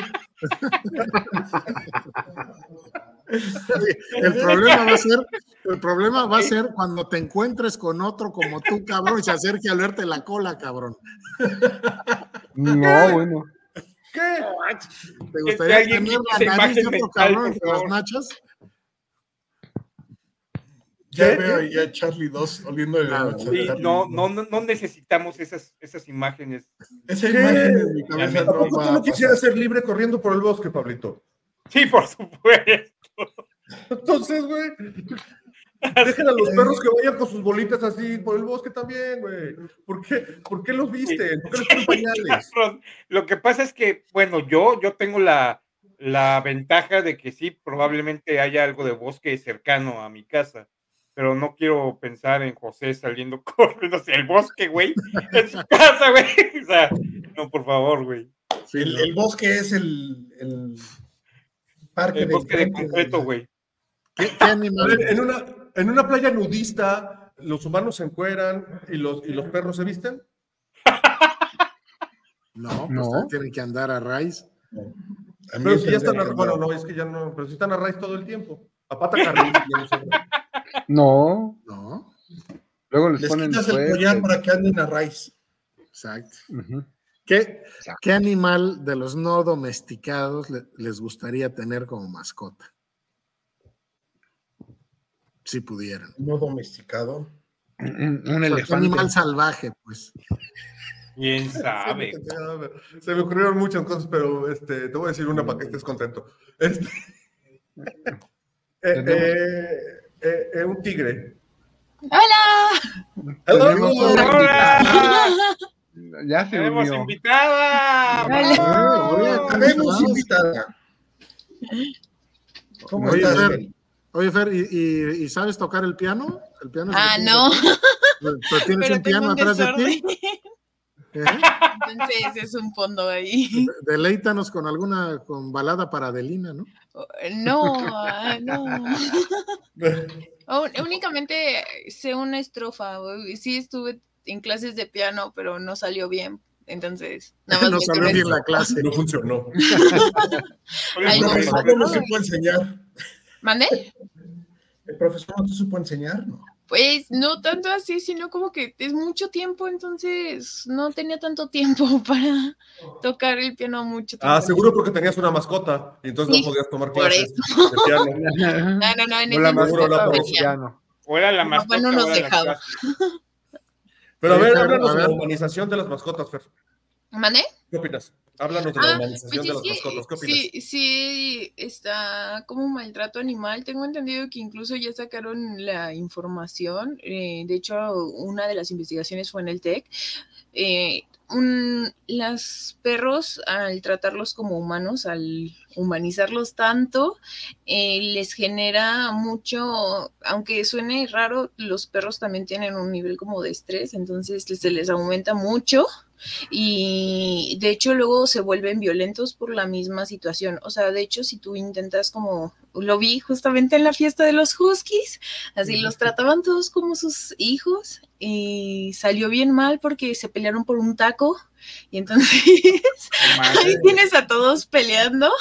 El problema va a ser, el problema va a ser cuando te encuentres con otro como tú, cabrón, y se acerque a verte la cola, cabrón. No, bueno. ¿Qué? ¿Te gustaría alguien tener la nariz de otro cabrón entre las nachas? Ya ¿Qué? veo ahí a Charlie 2 oliendo de la Ah, noche. Sí, Charlie no, 2. no, no, no necesitamos esas, esas imágenes. Esa ¿Qué? imagen en mi cabeza ¿A no tú no quisieras ser libre corriendo por el bosque, Pablito? Sí, por supuesto. Entonces, güey, dejen a los perros que vayan con sus bolitas así por el bosque también, güey. ¿Por qué, ¿Por qué los visten? ¿Por qué les ponen pañales? Lo que pasa es que, bueno, yo, yo tengo la, la ventaja de que sí, probablemente haya algo de bosque cercano a mi casa, pero no quiero pensar en José saliendo corriendo hacia el bosque, güey, en su casa, güey. O sea, no, por favor, güey. Sí, El, ¿no? el bosque es el, el parque El bosque de concreto, güey. ¿Qué, animal? en una, en una playa nudista, los humanos se encueran y los, y los perros se visten. No, pues No. tienen que andar a raíz. A mí Pero si ya es están, a, bueno, no. no, es que ya no, pero si están a raíz todo el tiempo. A pata carril. No. No. Luego les, Les ponen quitas el collar para que anden a raíz. exacto. ¿Qué, qué animal de los no domesticados le- les gustaría tener como mascota? Si pudieran. No domesticado. Un, un O sea, ¿qué elefante. animal salvaje, pues. ¿Quién sabe? Se me ocurrieron muchas cosas, pero este, te voy a decir una para que estés contento. Este, eh, eh, eh, eh, un tigre. ¡Hola! Tenemos ¡Hola! Ya se ¡Tenemos unió. invitada! Hola. Vamos. invitada. ¿Cómo Oye, estás? Fer? Oye, Fer, ¿y, y- y sabes tocar el piano? ¿El piano Ah, el no, tienes- Pero tienes pero un piano un atrás de ti. ¿Eh? Entonces es un fondo ahí. De- Deleítanos con alguna con balada para Adelina, ¿no? No, ah, no. Oh, Únicamente sé una estrofa. Sí estuve en clases de piano, pero no salió bien. Entonces, nada más no salió bien la clase. No funcionó. El profesor no nos supo enseñar. ¿Mande? El profesor no te supo enseñar, ¿no? Pues no tanto así, sino como que es mucho tiempo, entonces no tenía tanto tiempo para tocar el piano mucho tiempo. Ah, seguro porque tenías una mascota y entonces Sí, no podías tomar por clases de piano. No, no, no, en O la mascota piano. O era la Mi papá mascota. no nos dejaba. Pero a ver, háblanos de la humanización de las mascotas, Fer. ¿Mande? ¿Qué opinas? Háblanos de la Ah, humanización Pues de las que mascotas. ¿Qué opinas? sí, sí está como un maltrato animal. Tengo entendido que incluso ya sacaron la información. eh, de hecho, una de las investigaciones fue en el TEC. Eh, un, los perros, al tratarlos como humanos, al humanizarlos tanto, eh, les genera mucho, aunque suene raro, los perros también tienen un nivel como de estrés, entonces se les aumenta mucho y de hecho luego se vuelven violentos por la misma situación. O sea, de hecho, si tú intentas como, lo vi justamente en la fiesta de los Huskies, así los trataban todos como sus hijos y salió bien mal porque se pelearon por un taco y entonces ahí tienes a todos peleando.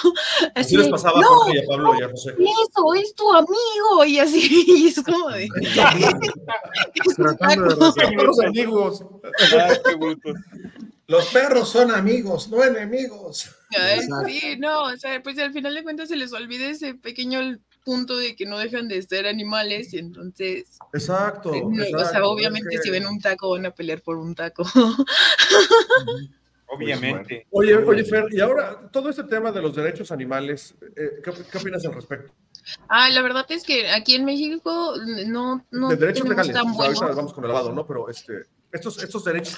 Así les de, pasaba a "No, Jorge y a Pablo y a José. eso es tu amigo y así y es como de los amigos. Qué. Los perros son amigos, no enemigos. Ay, sí, no, o sea, pues al final de cuentas se les olvida ese pequeño punto de que no dejan de ser animales y entonces, Exacto. eh, no, o sea, obviamente es que- si ven un taco van a pelear por un taco. Obviamente. Oye, oye, Fer, y ahora todo este tema de los derechos animales, eh, ¿qué, qué opinas al respecto? Ah, la verdad es que aquí en México no, no de derechos legales. tan o sea, ahorita vamos con el lavado, ¿no? Pero este, estos, estos derechos.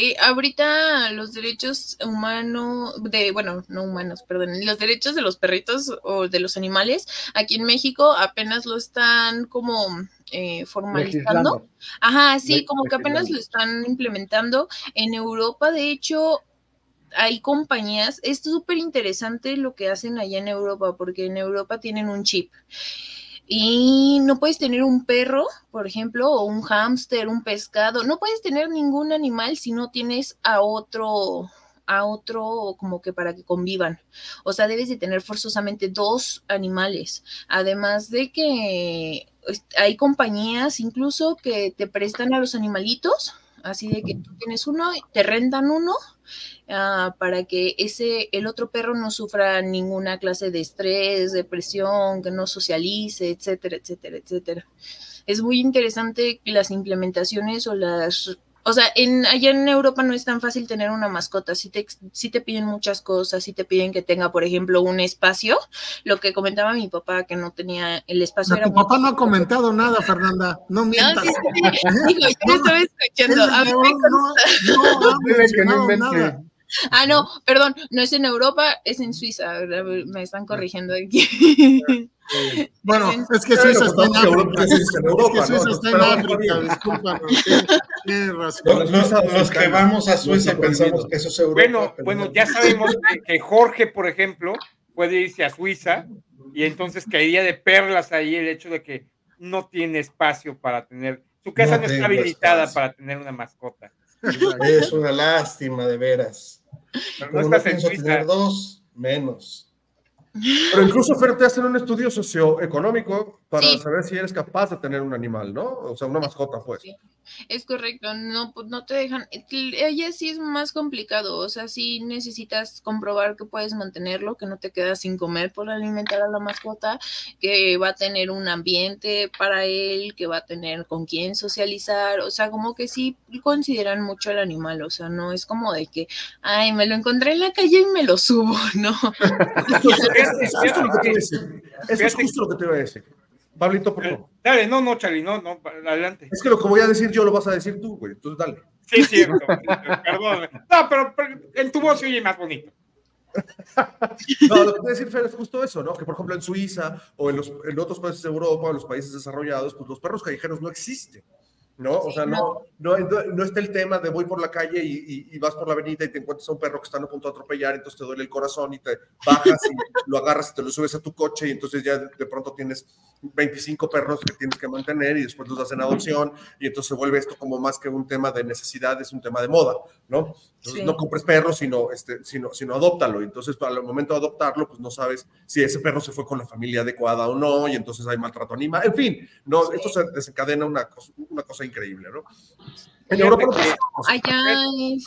Eh, ahorita los derechos humanos, de, bueno, no humanos, perdón, los derechos de los perritos o de los animales, aquí en México apenas lo están como eh, formalizando. Legislando. Ajá, sí, como que apenas lo están implementando. En Europa, de hecho, hay compañías, es súper interesante lo que hacen allá en Europa, porque en Europa tienen un chip. Y no puedes tener un perro, por ejemplo, o un hámster, un pescado. No puedes tener ningún animal si no tienes a otro, a otro como que para que convivan. O sea, debes de tener forzosamente dos animales. Además de que es- hay compañías incluso que te prestan a los animalitos, así de que tú tienes uno, te rentan uno ah, para que ese, el otro perro no sufra ninguna clase de estrés, depresión, que no socialice, etcétera, etcétera, etcétera. Es muy interesante las implementaciones o las o sea, en, allá en Europa no es tan fácil tener una mascota. Sí te, sí te piden muchas cosas, sí te piden que tenga, por ejemplo, un espacio. Lo que comentaba mi papá, que no tenía el espacio. No, era tu papá no ha comentado nada, Fernanda. No no, mientas. sí, sí, sí. Digo, yo lo estaba escuchando. A mí me cabrón no, no no nada. Ah, no, perdón, no es en Europa, es en Suiza. Me están corrigiendo aquí. Bueno, es que Suiza está en Europa, África. es que Suiza está en África, discúlpanos. sí, Tienes razón. Los, que vamos a Suiza pensamos que eso es Europa. Bueno, bueno, no. ya sabemos que, Jorge, por ejemplo, puede irse a Suiza y entonces caería de perlas ahí el hecho de que no tiene espacio para tener, su casa No no, está habilitada espacio. para tener una mascota. Es una lástima, de veras. Pero no no estás en Suiza. tener dos, menos. Pero incluso, Fer, te hacen un estudio socioeconómico para Sí. saber si eres capaz de tener un animal, ¿no? O sea, una mascota, pues. Sí. Es correcto, no, pues no te dejan. Ella sí es más complicado, o sea, sí necesitas comprobar que puedes mantenerlo, que no te quedas sin comer por alimentar a la mascota, que va a tener un ambiente para él, que va a tener con quién socializar, o sea, como que sí consideran mucho al animal, o sea, no es como de que, ay, me lo encontré en la calle y me lo subo, ¿no? Es justo lo que te iba a decir. Eso es justo lo que te iba a decir. Pablito, por favor. Dale, no, no, Charlie, no, no, adelante. Es que lo que voy a decir yo lo vas a decir tú, güey. Entonces, dale. Sí, cierto, perdón. No, pero, pero en tu voz se oye más bonito. No, lo que a decir, Fer, es justo eso, ¿no? Que, por ejemplo, en Suiza o en, los, en otros países de Europa en los países desarrollados, pues los perros callejeros no existen, ¿no? O Sí, sea, no, no, no, está el tema de voy por la calle y, y- y vas por la avenida y te encuentras a un perro que están a punto de atropellar, entonces te duele el corazón y te bajas y lo agarras y te lo subes a tu coche y entonces ya de, pronto tienes 25 perros que tienes que mantener y después los das en adopción y entonces se vuelve esto como más que un tema de necesidad, es un tema de moda, ¿no? Entonces Sí. no compres perros, sino, este, sino, sino adóptalo. Entonces, para el momento de adoptarlo, pues no sabes si ese perro se fue con la familia adecuada o no, y entonces hay maltrato animal. En fin, no, Sí. esto se desencadena una cosa, una cosa increíble, ¿no? En Europa, no. Allá es.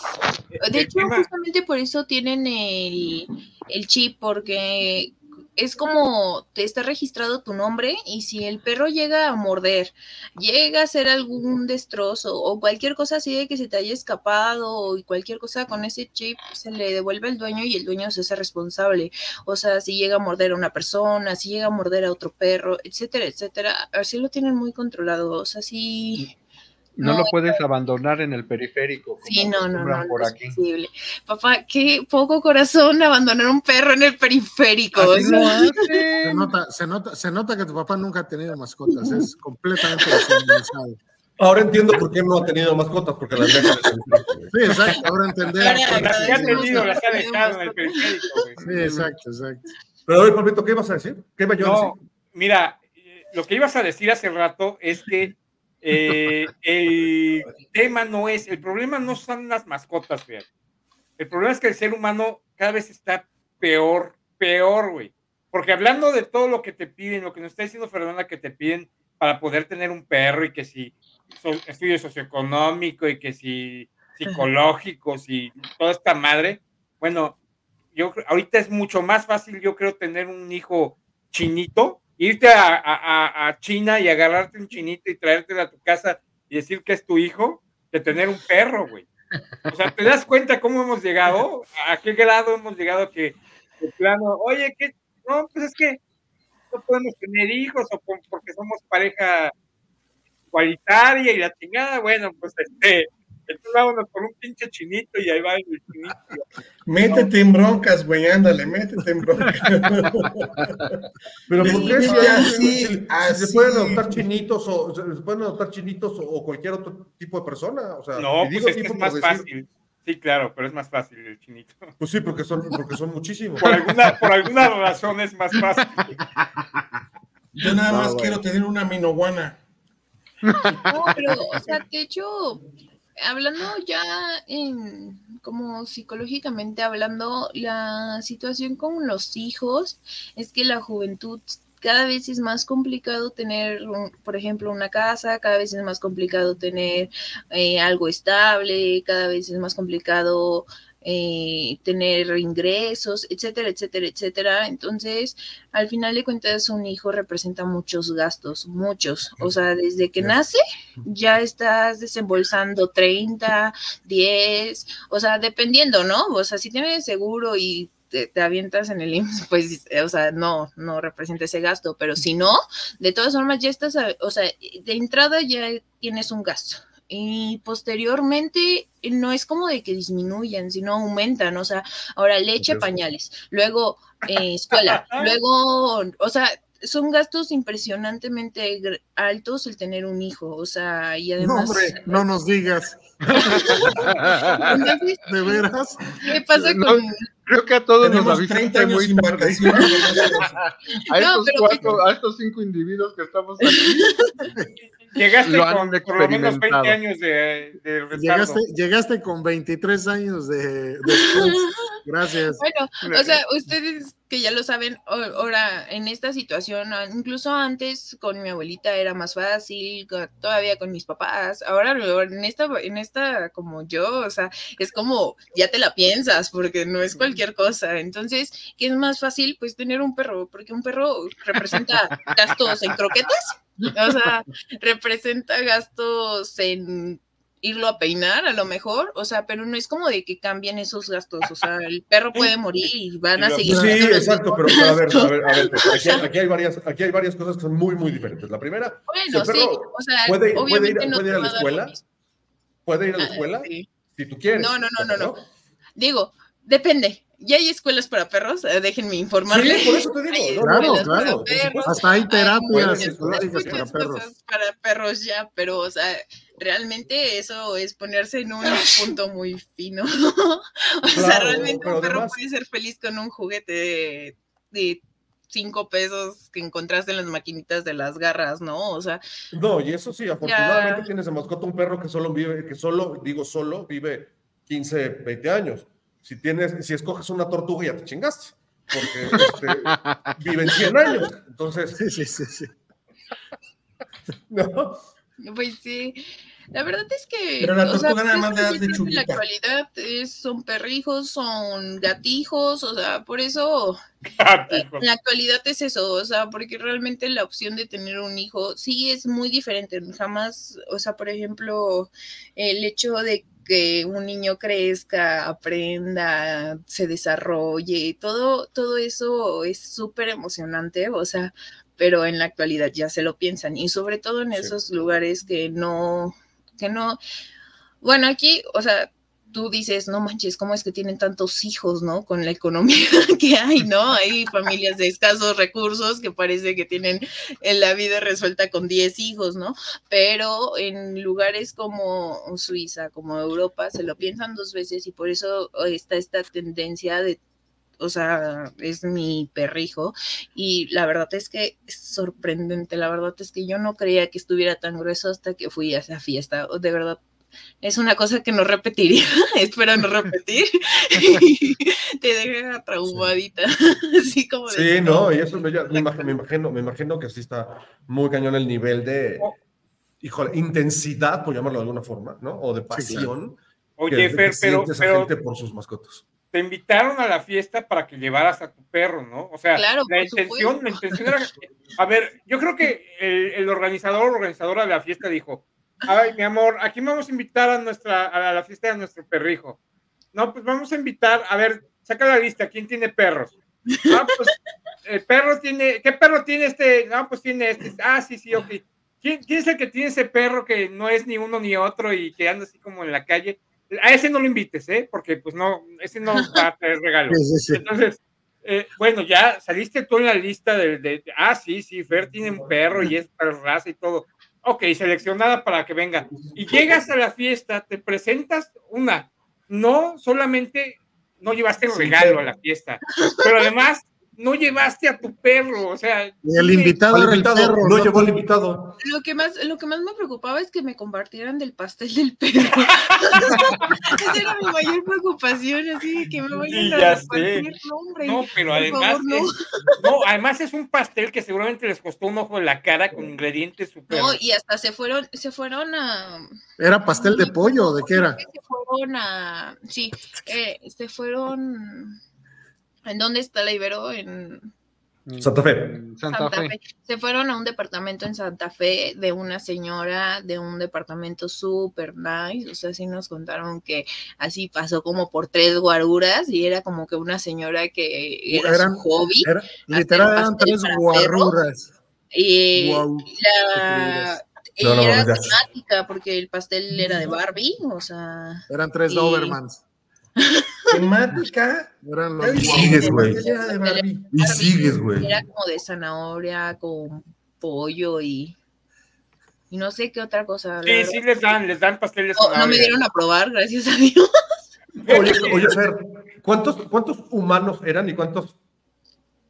De hecho, tema- justamente por eso tienen el, el chip, porque es como te está registrado tu nombre y si el perro llega a morder, llega a hacer algún destrozo o cualquier cosa así de que se te haya escapado y cualquier cosa con ese chip se le devuelve al dueño y el dueño se hace responsable. O sea, si llega a morder a una persona, si llega a morder a otro perro, etcétera, etcétera, así lo tienen muy controlado. O sea, sí. No, No, lo puedes abandonar en el periférico. como Sí, no, no, no, no por es aquí. posible. Papá, qué poco corazón abandonar un perro en el periférico. o Así sea, lo Se nota, se, nota, se nota que tu papá nunca ha tenido mascotas, es completamente desorganizado. Ahora entiendo por qué no ha tenido mascotas, porque las dejan en el. Sí, exacto, ahora entender. Las que ha tenido, las ha dejado en el periférico, güey. Sí, exacto, exacto. Pero ver, Pablito, ¿qué ibas a decir? ¿Qué iba yo a No, decir? mira, eh, lo que ibas a decir hace rato es que eh, el tema no es, el problema no son las mascotas, fíjate. El problema es que el ser humano cada vez está peor, peor, güey. Porque hablando de todo lo que te piden, lo que nos está diciendo Fernanda, que te piden para poder tener un perro y que si estudio socioeconómico y que si psicológicos y toda esta madre, bueno, yo ahorita es mucho más fácil, yo creo, tener un hijo chinito, irte a, a- China y agarrarte un chinito y traértelo a tu casa y decir que es tu hijo, que tener un perro, güey. O sea, ¿te das cuenta cómo hemos llegado? ¿A qué grado hemos llegado que, de plano, oye, que no, pues es que no podemos tener hijos o por- porque somos pareja igualitaria y la chingada, bueno, pues este, entonces vámonos por un pinche chinito y ahí va el chinito. Métete en broncas, güey, ándale, métete en broncas. Pero ¿por qué si, así, si- si así. se pueden adoptar chinitos o se pueden adoptar chinitos o, o cualquier otro tipo de persona? O sea, No, y digo pues es que más decir- fácil. Sí, claro, pero es más fácil el chinito. Pues sí, porque son, porque son muchísimos. Por alguna, por alguna razón es más fácil. Yo nada No, más quiero tener una minoguana. No, pero, o sea, de hecho, hablando ya en, como psicológicamente hablando, la situación con los hijos es que la juventud cada vez es más complicado tener, un- por ejemplo, una casa, cada vez es más complicado tener eh, algo estable, cada vez es más complicado eh, tener ingresos, etcétera, etcétera, etcétera. Entonces, al final de cuentas, un hijo representa muchos gastos, muchos. O sea, desde que nace, ya estás desembolsando 30, 10, o sea, dependiendo, ¿no? O sea, si tienes seguro y te, te avientas en el IMSS, pues, o sea, no, no representa ese gasto, pero si no, de todas formas ya estás, o sea, de entrada ya tienes un gasto. Y posteriormente no es como de que disminuyan, sino aumentan, o sea, ahora leche, pañales, luego eh, escuela, luego, o sea, son gastos impresionantemente altos el tener un hijo, o sea, y No, además, hombre, no nos digas, entonces, de veras. ¿qué pasa No, con, Creo que a todos nos Tenemos avisaste 30 años muy tarde. A No, estos pero- cuatro, a estos cinco individuos que estamos aquí. Llegaste Lo con por lo menos 20 experimentado. años de, de retardo. Llegaste, llegaste con 23 años de después. Gracias. Bueno, o sea, ustedes que ya lo saben, ahora en esta situación, a- incluso antes con mi abuelita era más fácil, todavía con mis papás, ahora en esta, en esta como yo, o sea, es como ya te la piensas porque no es cualquier cosa. Entonces, ¿qué es más fácil? Pues tener un perro, porque un perro representa gastos en croquetas, o sea, representa gastos en irlo a peinar a lo mejor, o sea, pero no es como de que cambien esos gastos, o sea, el perro puede morir y van a seguir. Sí, exacto, pero, a ver, a ver, a ver, aquí, aquí hay varias, aquí hay varias cosas que son muy, muy diferentes. La primera, Bueno, el sí, o sea, puede- puede obviamente ir- no puede ir a la lo escuela, puede ir a la Ah, escuela si tú quieres. No, no, no, no, no. Digo, depende. Ya hay escuelas para perros, eh, déjenme informarles. Sí, por eso te digo. Hay Claro, claro. perros, Hasta hay terapias muchas- psicológicas Hay para perros. para perros ya, pero, o sea, realmente eso es ponerse en un punto muy fino. o sea, realmente un perro además- puede ser feliz con un juguete de, de cinco pesos que encontraste en las maquinitas de las garras, ¿no? O sea, No, y eso sí, afortunadamente tienes de mascota un perro que solo vive, que solo, digo solo, vive 15, 20 años. Si tienes, si escoges una tortuga ya te chingaste, porque este, viven 100 años. Entonces, Sí, sí, sí, sí. no. Pues sí, la verdad es que. Pero la o sea, nada más le das En la actualidad es- son perrijos, son gatijos, o sea, por eso Gatijos. en la actualidad es eso, o sea, porque realmente la opción de tener un hijo sí es muy diferente. Jamás, o sea, por ejemplo, el hecho de que un niño crezca, aprenda, se desarrolle, todo, todo eso es súper emocionante, o sea, pero en la actualidad ya se lo piensan y sobre todo en Sí. esos lugares que no, que no, bueno, aquí, o sea, tú dices, no manches, ¿cómo es que tienen tantos hijos, no? Con la economía que hay, ¿no? Hay familias de escasos recursos que parece que tienen en la vida resuelta con 10 hijos, ¿no? Pero en lugares como Suiza, como Europa, se lo piensan dos veces y por eso está esta tendencia de o sea, es mi perrijo y la verdad es que es sorprendente, la verdad es que yo no creía que estuviera tan grueso hasta que fui a esa fiesta, de verdad. Es una cosa que no repetiría, espero no repetir. Te deja traumadita, así como de- Sí, no, y eso me, ya- me imagino, me imagino, me imagino que sí está muy cañón el nivel de, Oh. híjole, intensidad, por llamarlo de alguna forma, ¿no? O de pasión. Oye, que- Fer, que pero, pero gente por sus mascotas. Te invitaron a la fiesta para que llevaras a tu perro, ¿no? O sea, Claro, la intención, la intención era, a ver, yo creo que el, el organizador o organizadora de la fiesta dijo, ay, mi amor, aquí vamos a invitar a nuestra, a la fiesta de nuestro perrijo. No, pues vamos a invitar, a ver, saca la lista, ¿quién tiene perros? Ah, pues el perro tiene, ¿qué perro tiene este? No, pues tiene este. Ah, sí, sí, ok. ¿Quién, quién es el que tiene ese perro que no es ni uno ni otro y que anda así como en la calle? A ese no lo invites, ¿eh? Porque pues no, ese no va a traer regalo. Sí, sí, sí. Entonces, eh, bueno, ya saliste tú en la lista de, de- de- ah, sí, sí, Fer tiene un perro y es para raza y todo. Ok, seleccionada para que venga. Y llegas a la fiesta, te presentas una, no solamente no llevaste el regalo a la fiesta, pero además no llevaste a tu perro, o sea, Y el invitado el invitado, perro. no ¿no? llevó al invitado. Lo que más, lo que más me preocupaba es que me compartieran del pastel del perro. Esa era mi mayor preocupación, así que me vayan Sí, a ya repartir. No, pero además, favor, no. es, no, además es un pastel que seguramente les costó un ojo en la cara con ingredientes súper. No, y hasta se fueron, se fueron a. ¿Era pastel de pollo o de qué era? Se fueron a. Sí, eh, se fueron. ¿En dónde está la Ibero? En Santa Fe. En Santa, Fe. Se fueron a un departamento en Santa Fe de una señora de un departamento súper nice. O sea, sí nos contaron que así pasó como por tres guaruras y era como que una señora que era Eran- su hobby. Era- literal eran tres para guarruras. Y la, No, no, y era no, ya. temática porque el pastel era de Barbie, o sea. Eran tres Y- Dobermans. Temática. Dijiste, sigues, güey. Y sigues, güey. Era como de zanahoria con pollo y, y no sé qué otra cosa. Sí, verdad. sí les dan, les dan pastel de No, no me dieron a probar, gracias a Dios. Oye, oye, Fer, ¿cuántos, ¿cuántos humanos eran y cuántos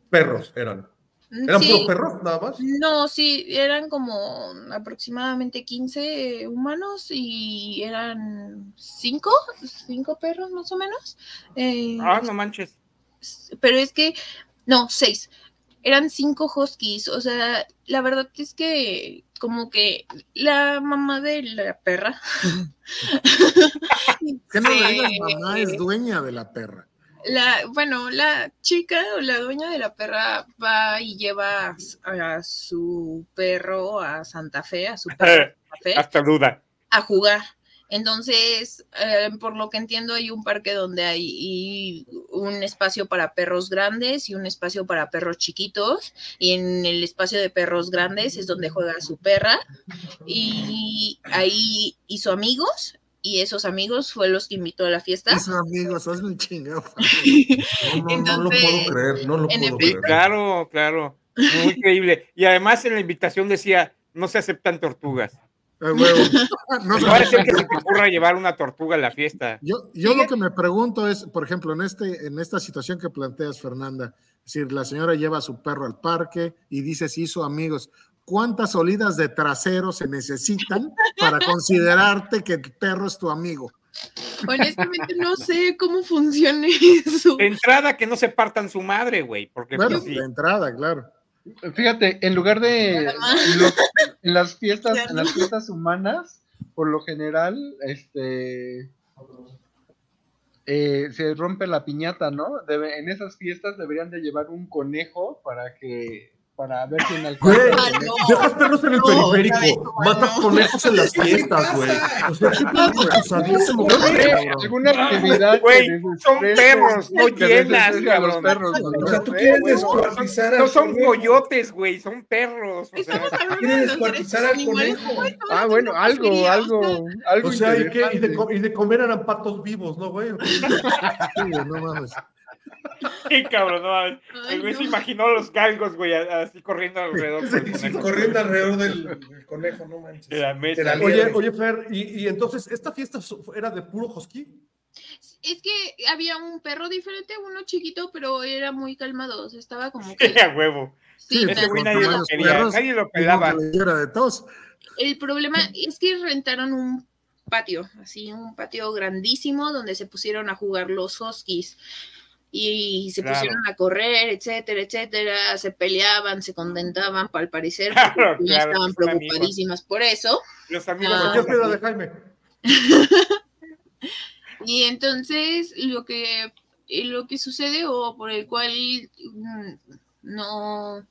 perros eran? ¿Eran Sí, puros perros, nada más? No, sí, eran como aproximadamente 15 humanos y eran 5, 5 perros más o menos. Eh, Ah, no manches. pero es que, no, 6. Eran 5 huskies, o sea, la verdad es que como que la mamá de la perra. ¿Qué no le se- digas mamá? Es dueña de la perra. La, bueno, la chica o la dueña de la perra va y lleva a, a su perro a Santa Fe, a su perro a Santa Fe, Hasta duda. a jugar. Entonces, eh, por lo que entiendo, hay un parque donde hay y un espacio para perros grandes y un espacio para perros chiquitos. Y en el espacio de perros grandes es donde juega su perra. Y ahí hizo amigos. Y esos amigos fue los que invitó a la fiesta. Esos amigos, hazme un chingado. No, no, no lo puedo creer, no lo puedo creer. Claro, claro. Muy increíble. Y además en la invitación decía, no se aceptan tortugas. Ah, huevo. No sé. ser que se te ocurra llevar una tortuga a la fiesta. Yo, yo lo que me pregunto es, por ejemplo, en, este, en esta situación que planteas, Fernanda, es decir, la señora lleva a su perro al parque y dice si hizo amigos. ¿Cuántas olidas de trasero se necesitan para considerarte que el perro es tu amigo? Honestamente, no sé cómo funciona eso. De entrada que no se partan su madre, güey, porque Bueno, pues, sí. de entrada, claro. Fíjate, en lugar de en, las fiestas, en las fiestas humanas, por lo general, este eh, se rompe la piñata, ¿no? Debe- en esas fiestas deberían de llevar un conejo para que para ver quién alcanza. Güey, Ah, no. dejas perros en el No, periférico, no, matas conejos en las fiestas, güey. O sea, ¿qué sé, cabrón? alguna actividad Güey, son perros, no llenas, cabrón. perros. O sea, tú quieres güey. descuartizar al No son coyotes, güey, son perros. o sea, Estamos hablando Quiere de los descuartizar al conejo. ¿cómo estamos Ah, bueno, algo, algo, algo O sea, ¿y, qué? ¿Y, de, comer eran patos vivos, ¿no, güey? Sí, güey, no mames. Qué cabrón, no mames. El güey se imaginó a los galgos, güey, así corriendo alrededor. del conejo. corriendo alrededor del, del conejo, no manches. De la mesa. De la Oye, oye, Fer, y, y entonces, ¿esta fiesta era de puro husky? Es que había un perro diferente, uno chiquito, pero era muy calmado. O sea, estaba como que. Sí, a huevo. Sí, Ese güey nadie lo quería, perros, nadie lo pelaba. de tos. El problema es que rentaron un patio, así un patio grandísimo donde se pusieron a jugar los huskies y se Claro. pusieron a correr, etcétera, etcétera, se peleaban, se contentaban, al parecer, Claro, porque ya claro, estaban amigos. preocupadísimas por eso. Los amigos. Ah. Cualquier piedra de Jaime. Y entonces lo que eh, lo que sucede o por el cual mm, no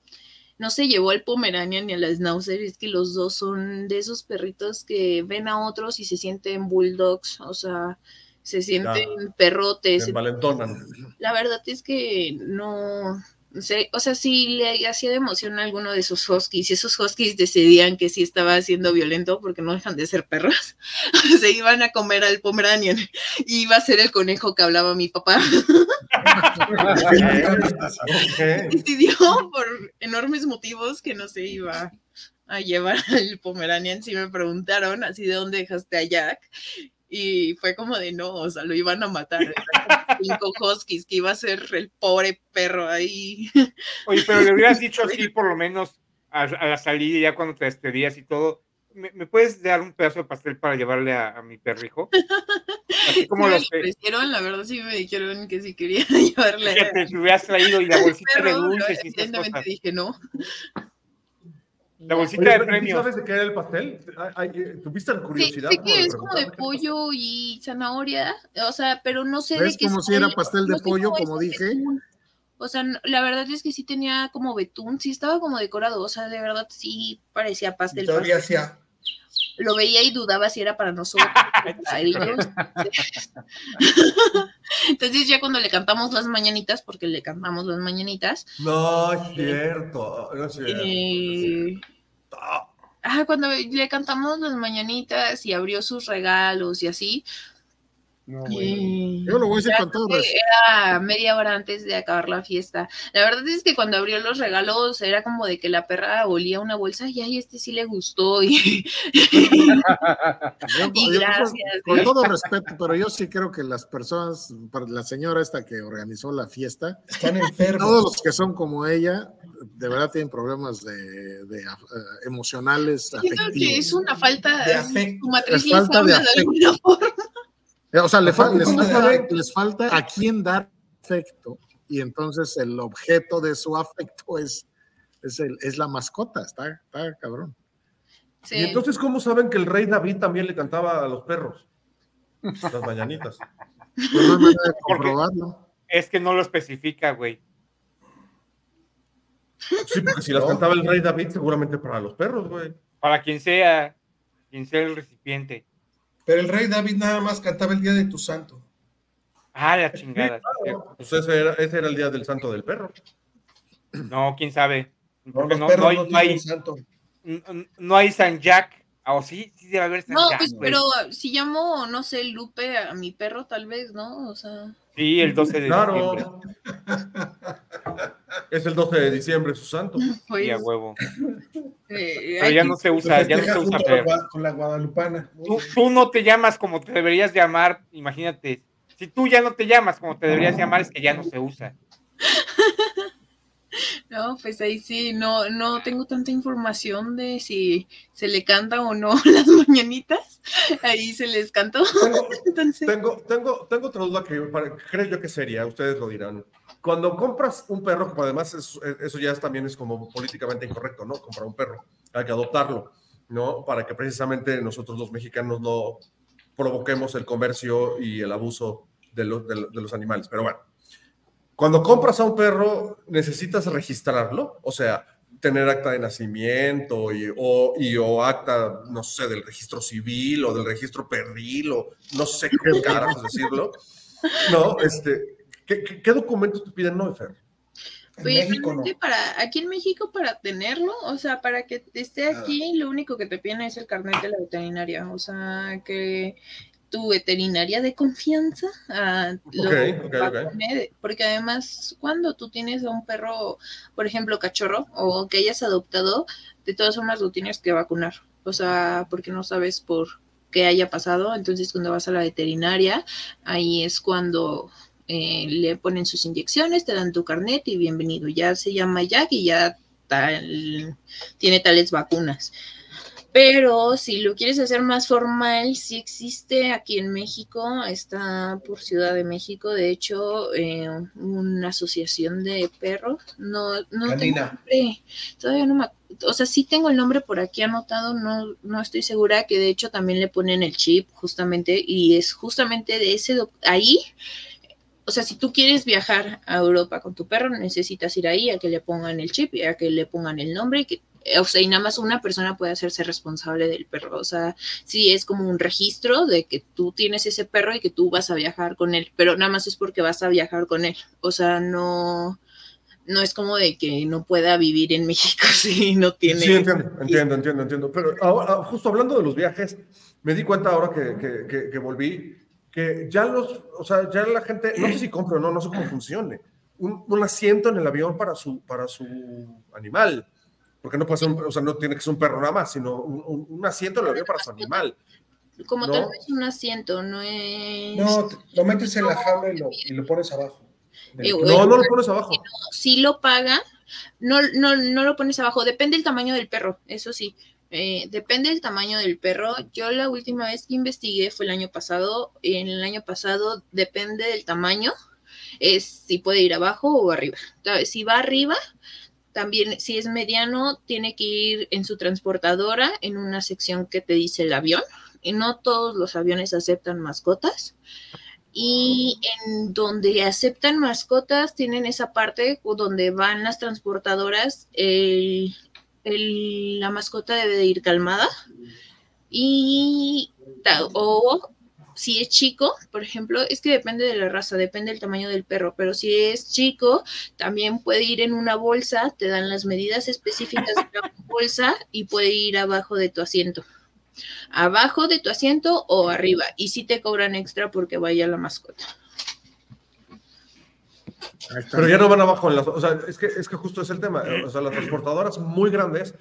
no se llevó al Pomeranian ni a la Schnauzer es que los dos son de esos perritos que ven a otros y se sienten bulldogs, o sea, se sienten perrotes. Se envalentonan. La verdad es que no sé, o sea, sí le hacía de emoción a alguno de esos huskies y esos huskies decidían que sí estaba siendo violento porque no dejan de ser perros. se iban a comer al Pomeranian y iba a ser el conejo que hablaba mi papá. Decidió por enormes motivos que no se iba a llevar al Pomeranian. Si me preguntaron así de dónde dejaste a Jack. Y fue como de no, o sea, lo iban a matar. Cinco huskies que iba a ser el pobre perro ahí. Oye, pero le hubieras dicho así, por lo menos a, a la salida, ya cuando te despedías y todo. ¿Me, me puedes dar un pedazo de pastel para llevarle a, a mi perrijo? Así como Sí me los ofrecieron, la verdad sí me dijeron que si quería llevarle te hubieras traído y la bolsita de dulces y esas cosas. dije no. La bolsita Oye, de pero, ¿y premios. ¿Sabes de qué era el pastel? Eh, ¿Tuviste la Sí, curiosidad? sé como que es como de pollo y zanahoria, o sea, pero no sé de ¿Ves qué como si era pastel de no pollo, como dije? betún. O sea, la verdad es que sí tenía como betún, sí estaba como decorado, o sea, de verdad sí parecía pastel. Todavía hacía. Lo veía y dudaba si era para nosotros o para ellos. Entonces ya cuando le cantamos las mañanitas, porque le cantamos las mañanitas, No, es cierto. No es cierto. eh, ah, cuando le cantamos las mañanitas y abrió sus regalos y así, No, Yo lo voy a decir ya con todo creo era media hora antes de acabar la fiesta. La verdad es que cuando abrió los regalos era como de que la perra olía una bolsa y ay, este sí le gustó y, Yo- y yo- gracias. Con todo respeto, pero yo sí creo que las personas, la señora esta que organizó la fiesta, Están todos enfermos. los que son como ella, de verdad tienen problemas de, de, eh, emocionales, Siento que es una falta De afecto. su matriz falta de de afecto. alguna forma. O sea, le fa- Aparte, les, ¿cómo falta, les falta a quién dar afecto y entonces el objeto de su afecto es, es, el- es la mascota, está, está cabrón. Sí. ¿Y entonces cómo saben que el rey David también le cantaba a los perros? Las mañanitas. Pues no hay manera de comprobarlo. Es que no lo especifica, güey. Sí, porque si las cantaba el rey David, seguramente para los perros, güey. Para quien sea, quien sea el recipiente. Pero el rey David nada más cantaba el día de tu santo. Ah, la chingada. Pues ese era, ese era el día del santo del perro. No, quién sabe. No, los no, perros no hay, no no, hay, santo. no hay San Jack. Ah, O sí, sí debe haber San No, Jack. pues, güey. pero si llamo, no sé, Lupe a mi perro, tal vez, ¿no? O sea, Sí, el 12 de diciembre. Es el 12 de diciembre, su santo. pues. Sí, a huevo. eh, Pero hay ya no se usa, ya no se usa con la guadalupana. Tú, tú no te llamas como te deberías llamar, imagínate. Si tú ya no te llamas como te deberías llamar, es que ya no se usa. No, pues ahí sí, no, no tengo tanta información de si se le canta o no las mañanitas. Ahí se les cantó. Tengo, Entonces, tengo, tengo, tengo otra duda que para- creo yo que sería, ustedes lo dirán. Cuando compras un perro, que además es- eso ya es- también es como políticamente incorrecto, ¿no? Comprar un perro, hay que adoptarlo, ¿no? Para que precisamente nosotros los mexicanos no provoquemos el comercio y el abuso de, los- de de los animales. Pero bueno, cuando compras a un perro, necesitas registrarlo, o sea, tener acta de nacimiento y o, y, o acta, no sé, del registro civil o del registro perdil o no sé cómo carajos decirlo. No, este, ¿qué, qué, qué documentos te piden no, Fer? En pues, México no. para, aquí en México para tenerlo, o sea, para que esté Ah. aquí, lo único que te piden es el carnet de la veterinaria. O sea, que tu veterinaria de confianza ah, lo Ok, ok, ok. vacune, porque además cuando tú tienes a un perro, por ejemplo, cachorro o que hayas adoptado, de todas formas lo tienes que vacunar. O sea, porque no sabes por qué haya pasado. Entonces, cuando vas a la veterinaria, ahí es cuando eh, le ponen sus inyecciones, te dan tu carnet y bienvenido. Ya se llama Jack y ya tal, tiene tales vacunas. Pero si lo quieres hacer más formal, sí existe aquí en México, está por Ciudad de México, de hecho, eh, una asociación de perros. No, no tengo Canina. nombre, todavía no me, o sea, sí tengo el nombre por aquí anotado, no, no estoy segura que de hecho también le ponen el chip justamente y es justamente de ese, ahí. O sea, si tú quieres viajar a Europa con tu perro, necesitas ir ahí a que le pongan el chip y a que le pongan el nombre y que o sea, y nada más una persona puede hacerse responsable del perro. O sea, sí es como un registro de que tú tienes ese perro y que tú vas a viajar con él, pero nada más es porque vas a viajar con él. O sea, no, no es como de que no pueda vivir en México si no tiene. Sí, entiendo, entiendo, entiendo, entiendo. Pero ahora, justo hablando de los viajes, me di cuenta ahora que, que, que, que volví que ya los, o sea, ya la gente, no sé si compre o no, no sé cómo funcione, un, un asiento en el avión para su, para su animal. Porque no puede ser, un- o sea, no tiene que ser un perro nada más, sino un, un- asiento en el avión para su animal. Como ¿no? tal vez un asiento, no es. No, lo metes en la jaula y lo, y lo pones abajo. Eh, No, no lo pones abajo. si lo pagan, no, no, no lo pones abajo, depende del tamaño del perro, eso sí, eh, depende del tamaño del perro. Yo la última vez que investigué fue el año pasado, en el año pasado depende del tamaño, es si puede ir abajo o arriba. Si va arriba, también si es mediano, tiene que ir en su transportadora, en una sección que te dice el avión. Y no todos los aviones aceptan mascotas. Y en donde aceptan mascotas, tienen esa parte donde van las transportadoras, el- el- la mascota debe de ir calmada. Y o si es chico, por ejemplo, es que depende de la raza, depende del tamaño del perro, pero si es chico, también puede ir en una bolsa, te dan las medidas específicas de la bolsa y puede ir abajo de tu asiento. Abajo de tu asiento o arriba. Y si te cobran extra porque vaya la mascota. Pero ya no van abajo en las, o sea, es que, es que justo es el tema. O sea, las transportadoras muy grandes,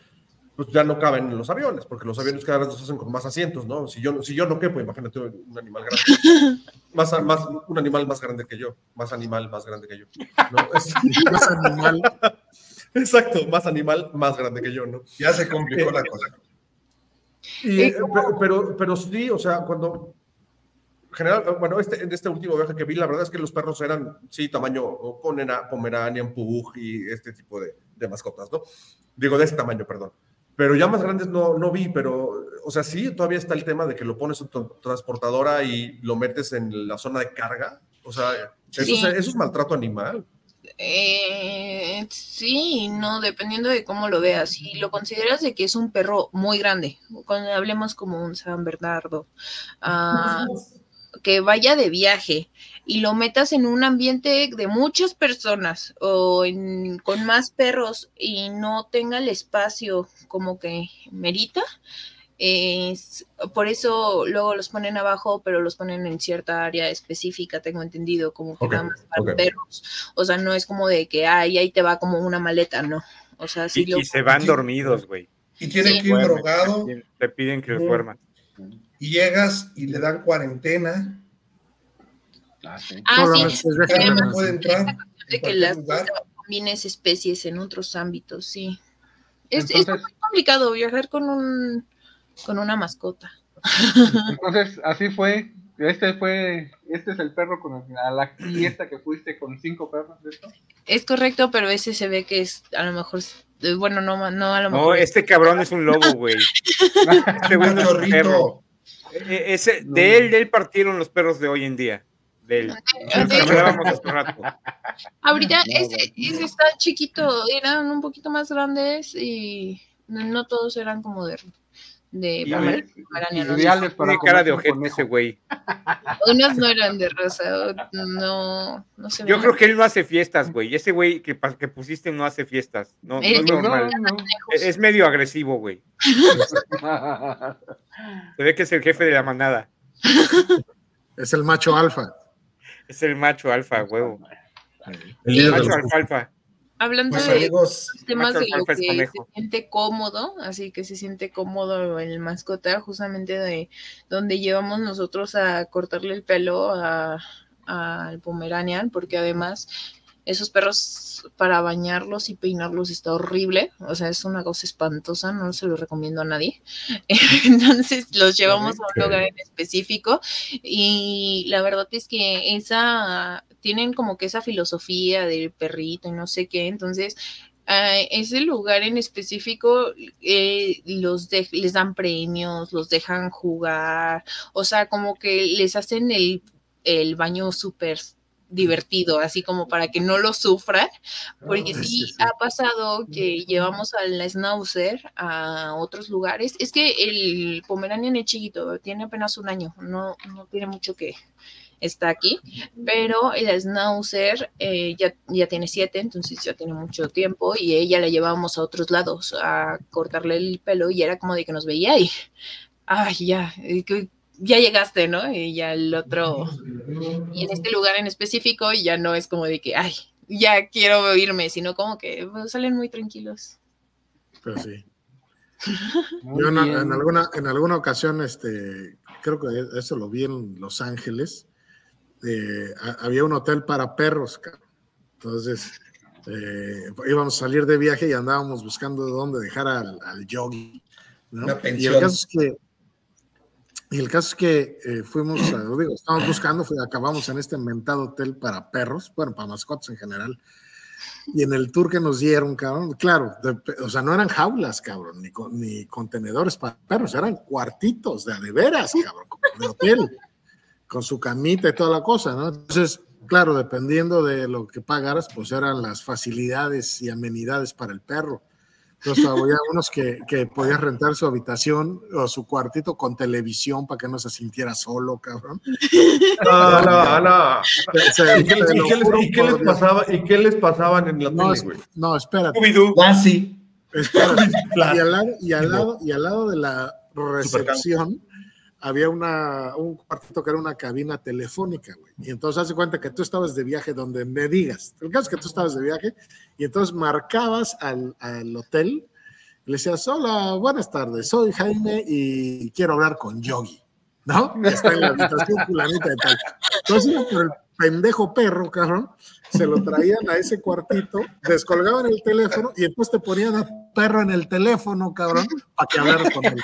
pues ya no caben en los aviones, porque los aviones cada vez los hacen con más asientos, ¿no? Si yo, si yo no quepo, imagínate un animal grande. Más, más, un animal más grande que yo, más animal más grande que yo. ¿no? Es- Más animal. exacto, más animal más grande que yo, ¿no? Ya se complicó la cosa. Y, eh, pe- pero, pero sí, o sea, cuando general, bueno, este, en este último viaje que vi, la verdad es que los perros eran, sí, tamaño o pomera- Pomeranian, Pug y este tipo de, de mascotas, ¿no? Digo, de ese tamaño, perdón. Pero ya más grandes no, no vi, pero, o sea, sí, todavía está el tema de que lo pones en tu transportadora y lo metes en la zona de carga. O sea, eso, Sí. es, eso es maltrato animal. Eh, sí, no, dependiendo de cómo lo veas. Si lo consideras de que es un perro muy grande, cuando hablemos como un San Bernardo, ah, que vaya de viaje y lo metas en un ambiente de muchas personas o en- con más perros y no tenga el espacio como que merita, es- por eso luego los ponen abajo, pero los ponen en cierta área específica, tengo entendido, como que Ok, nada más para perros. O sea, no es como de que ay, ahí te va como una maleta, no. O sea, sí Y, lo y se van dormidos, güey. Y tiene Sí. que ir drogado Te piden- que los Ujú. Y llegas y le dan cuarentena. Ah, sí. Ah, sí, no puede entrar. de que las combines especies en otros ámbitos, sí. Es, es muy complicado viajar con un con una mascota. entonces, así fue. Este fue, este es el perro con el- a la fiesta que fuiste con cinco perros de esto. Es correcto, pero ese se ve que es a lo mejor bueno, no no a lo No, mejor. este cabrón es un lobo, güey. Este güey no es un perro. Cachorrito. E- e- ese- No. de él, de él partieron los perros de hoy en día. De él. Hace rato. Ahorita No, ese, ese está chiquito, eran un poquito más grandes y no, no todos eran como de de Pomerania, para Tiene cara de ojete ese güey. Unos no eran de raza, no, no sé. Yo creo que él no hace fiestas, güey. Ese güey que, que pusiste no hace fiestas. No, es No, normal. no. Es es medio agresivo, güey. Se ve que es el jefe de la manada. Es el macho alfa. Es el macho alfa, huevo. El de Macho alfalfa. Hablando Pues de amigos, temas de lo que conejo. se siente cómodo, así que se siente cómodo el mascota, justamente de donde llevamos nosotros a cortarle el pelo a- al Pomeranian, porque además esos perros para bañarlos y peinarlos está horrible, o sea, es una cosa espantosa, no se lo recomiendo a nadie. Entonces los llevamos a un lugar en específico y la verdad es que esa tienen como que esa filosofía del perrito y no sé qué, entonces a ese lugar en específico eh, los de- les dan premios, los dejan jugar, o sea, como que les hacen el, el baño súper divertido, así como para que no lo sufran, porque sí, sí sí. ha pasado que llevamos al Schnauzer a otros lugares. Es que el Pomeranian es chiquito, tiene apenas un año, no, no tiene mucho que está aquí, pero el Schnauzer eh, ya, ya tiene siete, entonces ya tiene mucho tiempo y ella la llevábamos a otros lados a cortarle el pelo y era como de que nos veía y, ay, ya, que- ya llegaste, ¿no? Y ya el otro, y en este lugar en específico ya no es como de que, ay, ya quiero irme, sino como que pues, salen muy tranquilos. Pero sí. Yo en, en alguna, en alguna ocasión, este, creo que eso lo vi en Los Ángeles, eh, ha- había un hotel para perros. Entonces, eh, íbamos a salir de viaje y andábamos buscando dónde dejar al, al yogi. ¿no? Y el caso es que, y el caso es que eh, fuimos, a- digo, estábamos buscando, acabamos en este inventado hotel para perros, bueno, para mascotas en general. Y en el tour que nos dieron, cabrón, claro, de- o sea, no eran jaulas, cabrón, ni, ni contenedores para perros, eran cuartitos de a de veras, cabrón, de hotel, con su camita y toda la cosa, ¿no? Entonces, claro, dependiendo de lo que pagaras, pues eran las facilidades y amenidades para el perro. Entonces, había unos que, que podías rentar su habitación o su cuartito con televisión para que no se sintiera solo, cabrón. No, no, no. Se- ¿Y qué, y les, juro y qué por les Dios. pasaba, ¿Y qué les pasaban en la No, tele, es- güey? no, espérate. Casi. espérate. Y al lado, y al lado, y al lado de la recepción había una, un cuartito que era una cabina telefónica, güey. Y entonces hace cuenta que tú estabas de viaje donde me digas. El caso es que tú estabas de viaje y entonces marcabas al, al hotel y le decías, hola, buenas tardes, soy Jaime y quiero hablar con Yogi, ¿no? Está en la habitación fulanita de tal. Entonces el pendejo perro, cabrón, se lo traían a ese cuartito, descolgaban el teléfono y entonces te ponían a perro en el teléfono, cabrón, para que hablaras con él,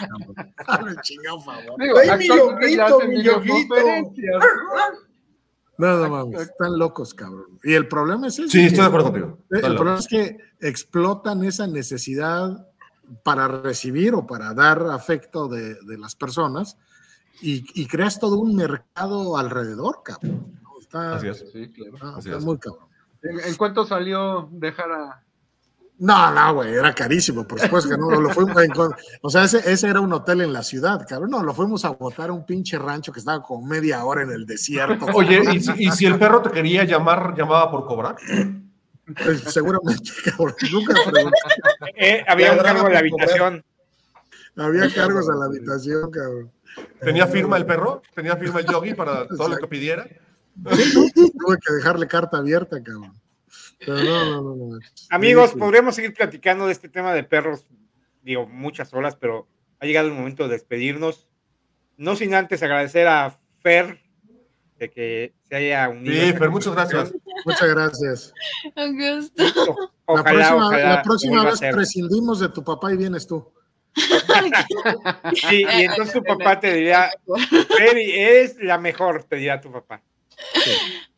cabrón. Chingado favor. Digo, ¡Ay, mi yoguito, mi yoguito! no mames, están locos, cabrón. Y el problema es ese, Sí, estoy de acuerdo contigo. El Dale. problema es que explotan esa necesidad para recibir o para dar afecto de, de las personas y, y creas todo un mercado alrededor, cabrón. Está, Así es. Sí, claro. no, así está es. muy cabrón. ¿En, en cuánto salió dejar a.? No, no, güey, era carísimo, por supuesto que no, lo fuimos o sea, ese, ese era un hotel en la ciudad, cabrón, no, lo fuimos a botar a un pinche rancho que estaba como media hora en el desierto. Oye, ¿y si, y si el perro te quería llamar, llamaba por cobrar? Pues, seguramente, cabrón, nunca pregunté. Eh, había un cargo en la habitación. había cargos a la habitación, cabrón. ¿Tenía firma el perro? ¿Tenía firma el yogi para todo lo que pidiera? Tuve que dejarle carta abierta, cabrón. Pero no, no, no, no. Amigos, Sí, sí. podríamos seguir platicando de este tema de perros, digo, muchas horas, pero ha llegado el momento de despedirnos. No sin antes agradecer a Fer de que se haya unido. Sí, pero muchas gracias. Muchas gracias. Conversación. La Ojalá, próxima, ojalá la próxima vez prescindimos de tu papá y vienes tú. Sí, y entonces tu papá te dirá, Freddy, eres la mejor, te dirá tu papá.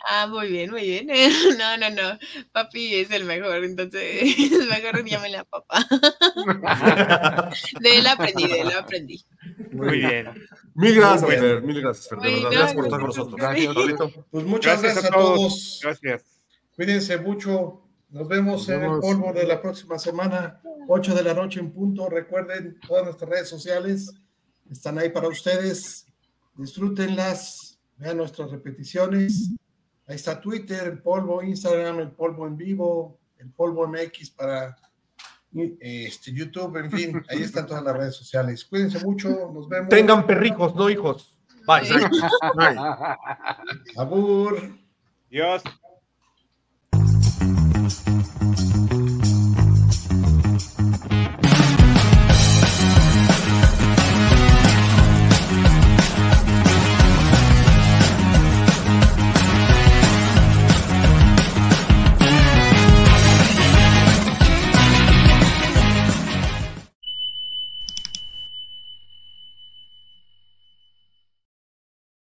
Ah, muy bien, muy bien. No, no, no. Papi es el mejor, entonces mejor llámela papá. De él aprendí, de él aprendí. Muy bien. Mil gracias, Bueno. Fer. Mil gracias, Fer. De verdad, gracias por estar con nosotros. Gracias. Pablito. Pues muchas Gracias gracias, a a todos. todos. Gracias. Cuídense mucho. Nos vemos Nos en el vemos. polvo de la próxima semana, 8 de la noche en punto. Recuerden, todas nuestras redes sociales están ahí para ustedes. Disfrútenlas, vean nuestras repeticiones. Ahí está Twitter, el polvo, Instagram, el polvo en vivo, el polvo MX para este, YouTube, en fin, ahí están todas las redes sociales. Cuídense mucho, nos vemos. Tengan perrijos, no hijos. Bye. Bye. Abur. Dios.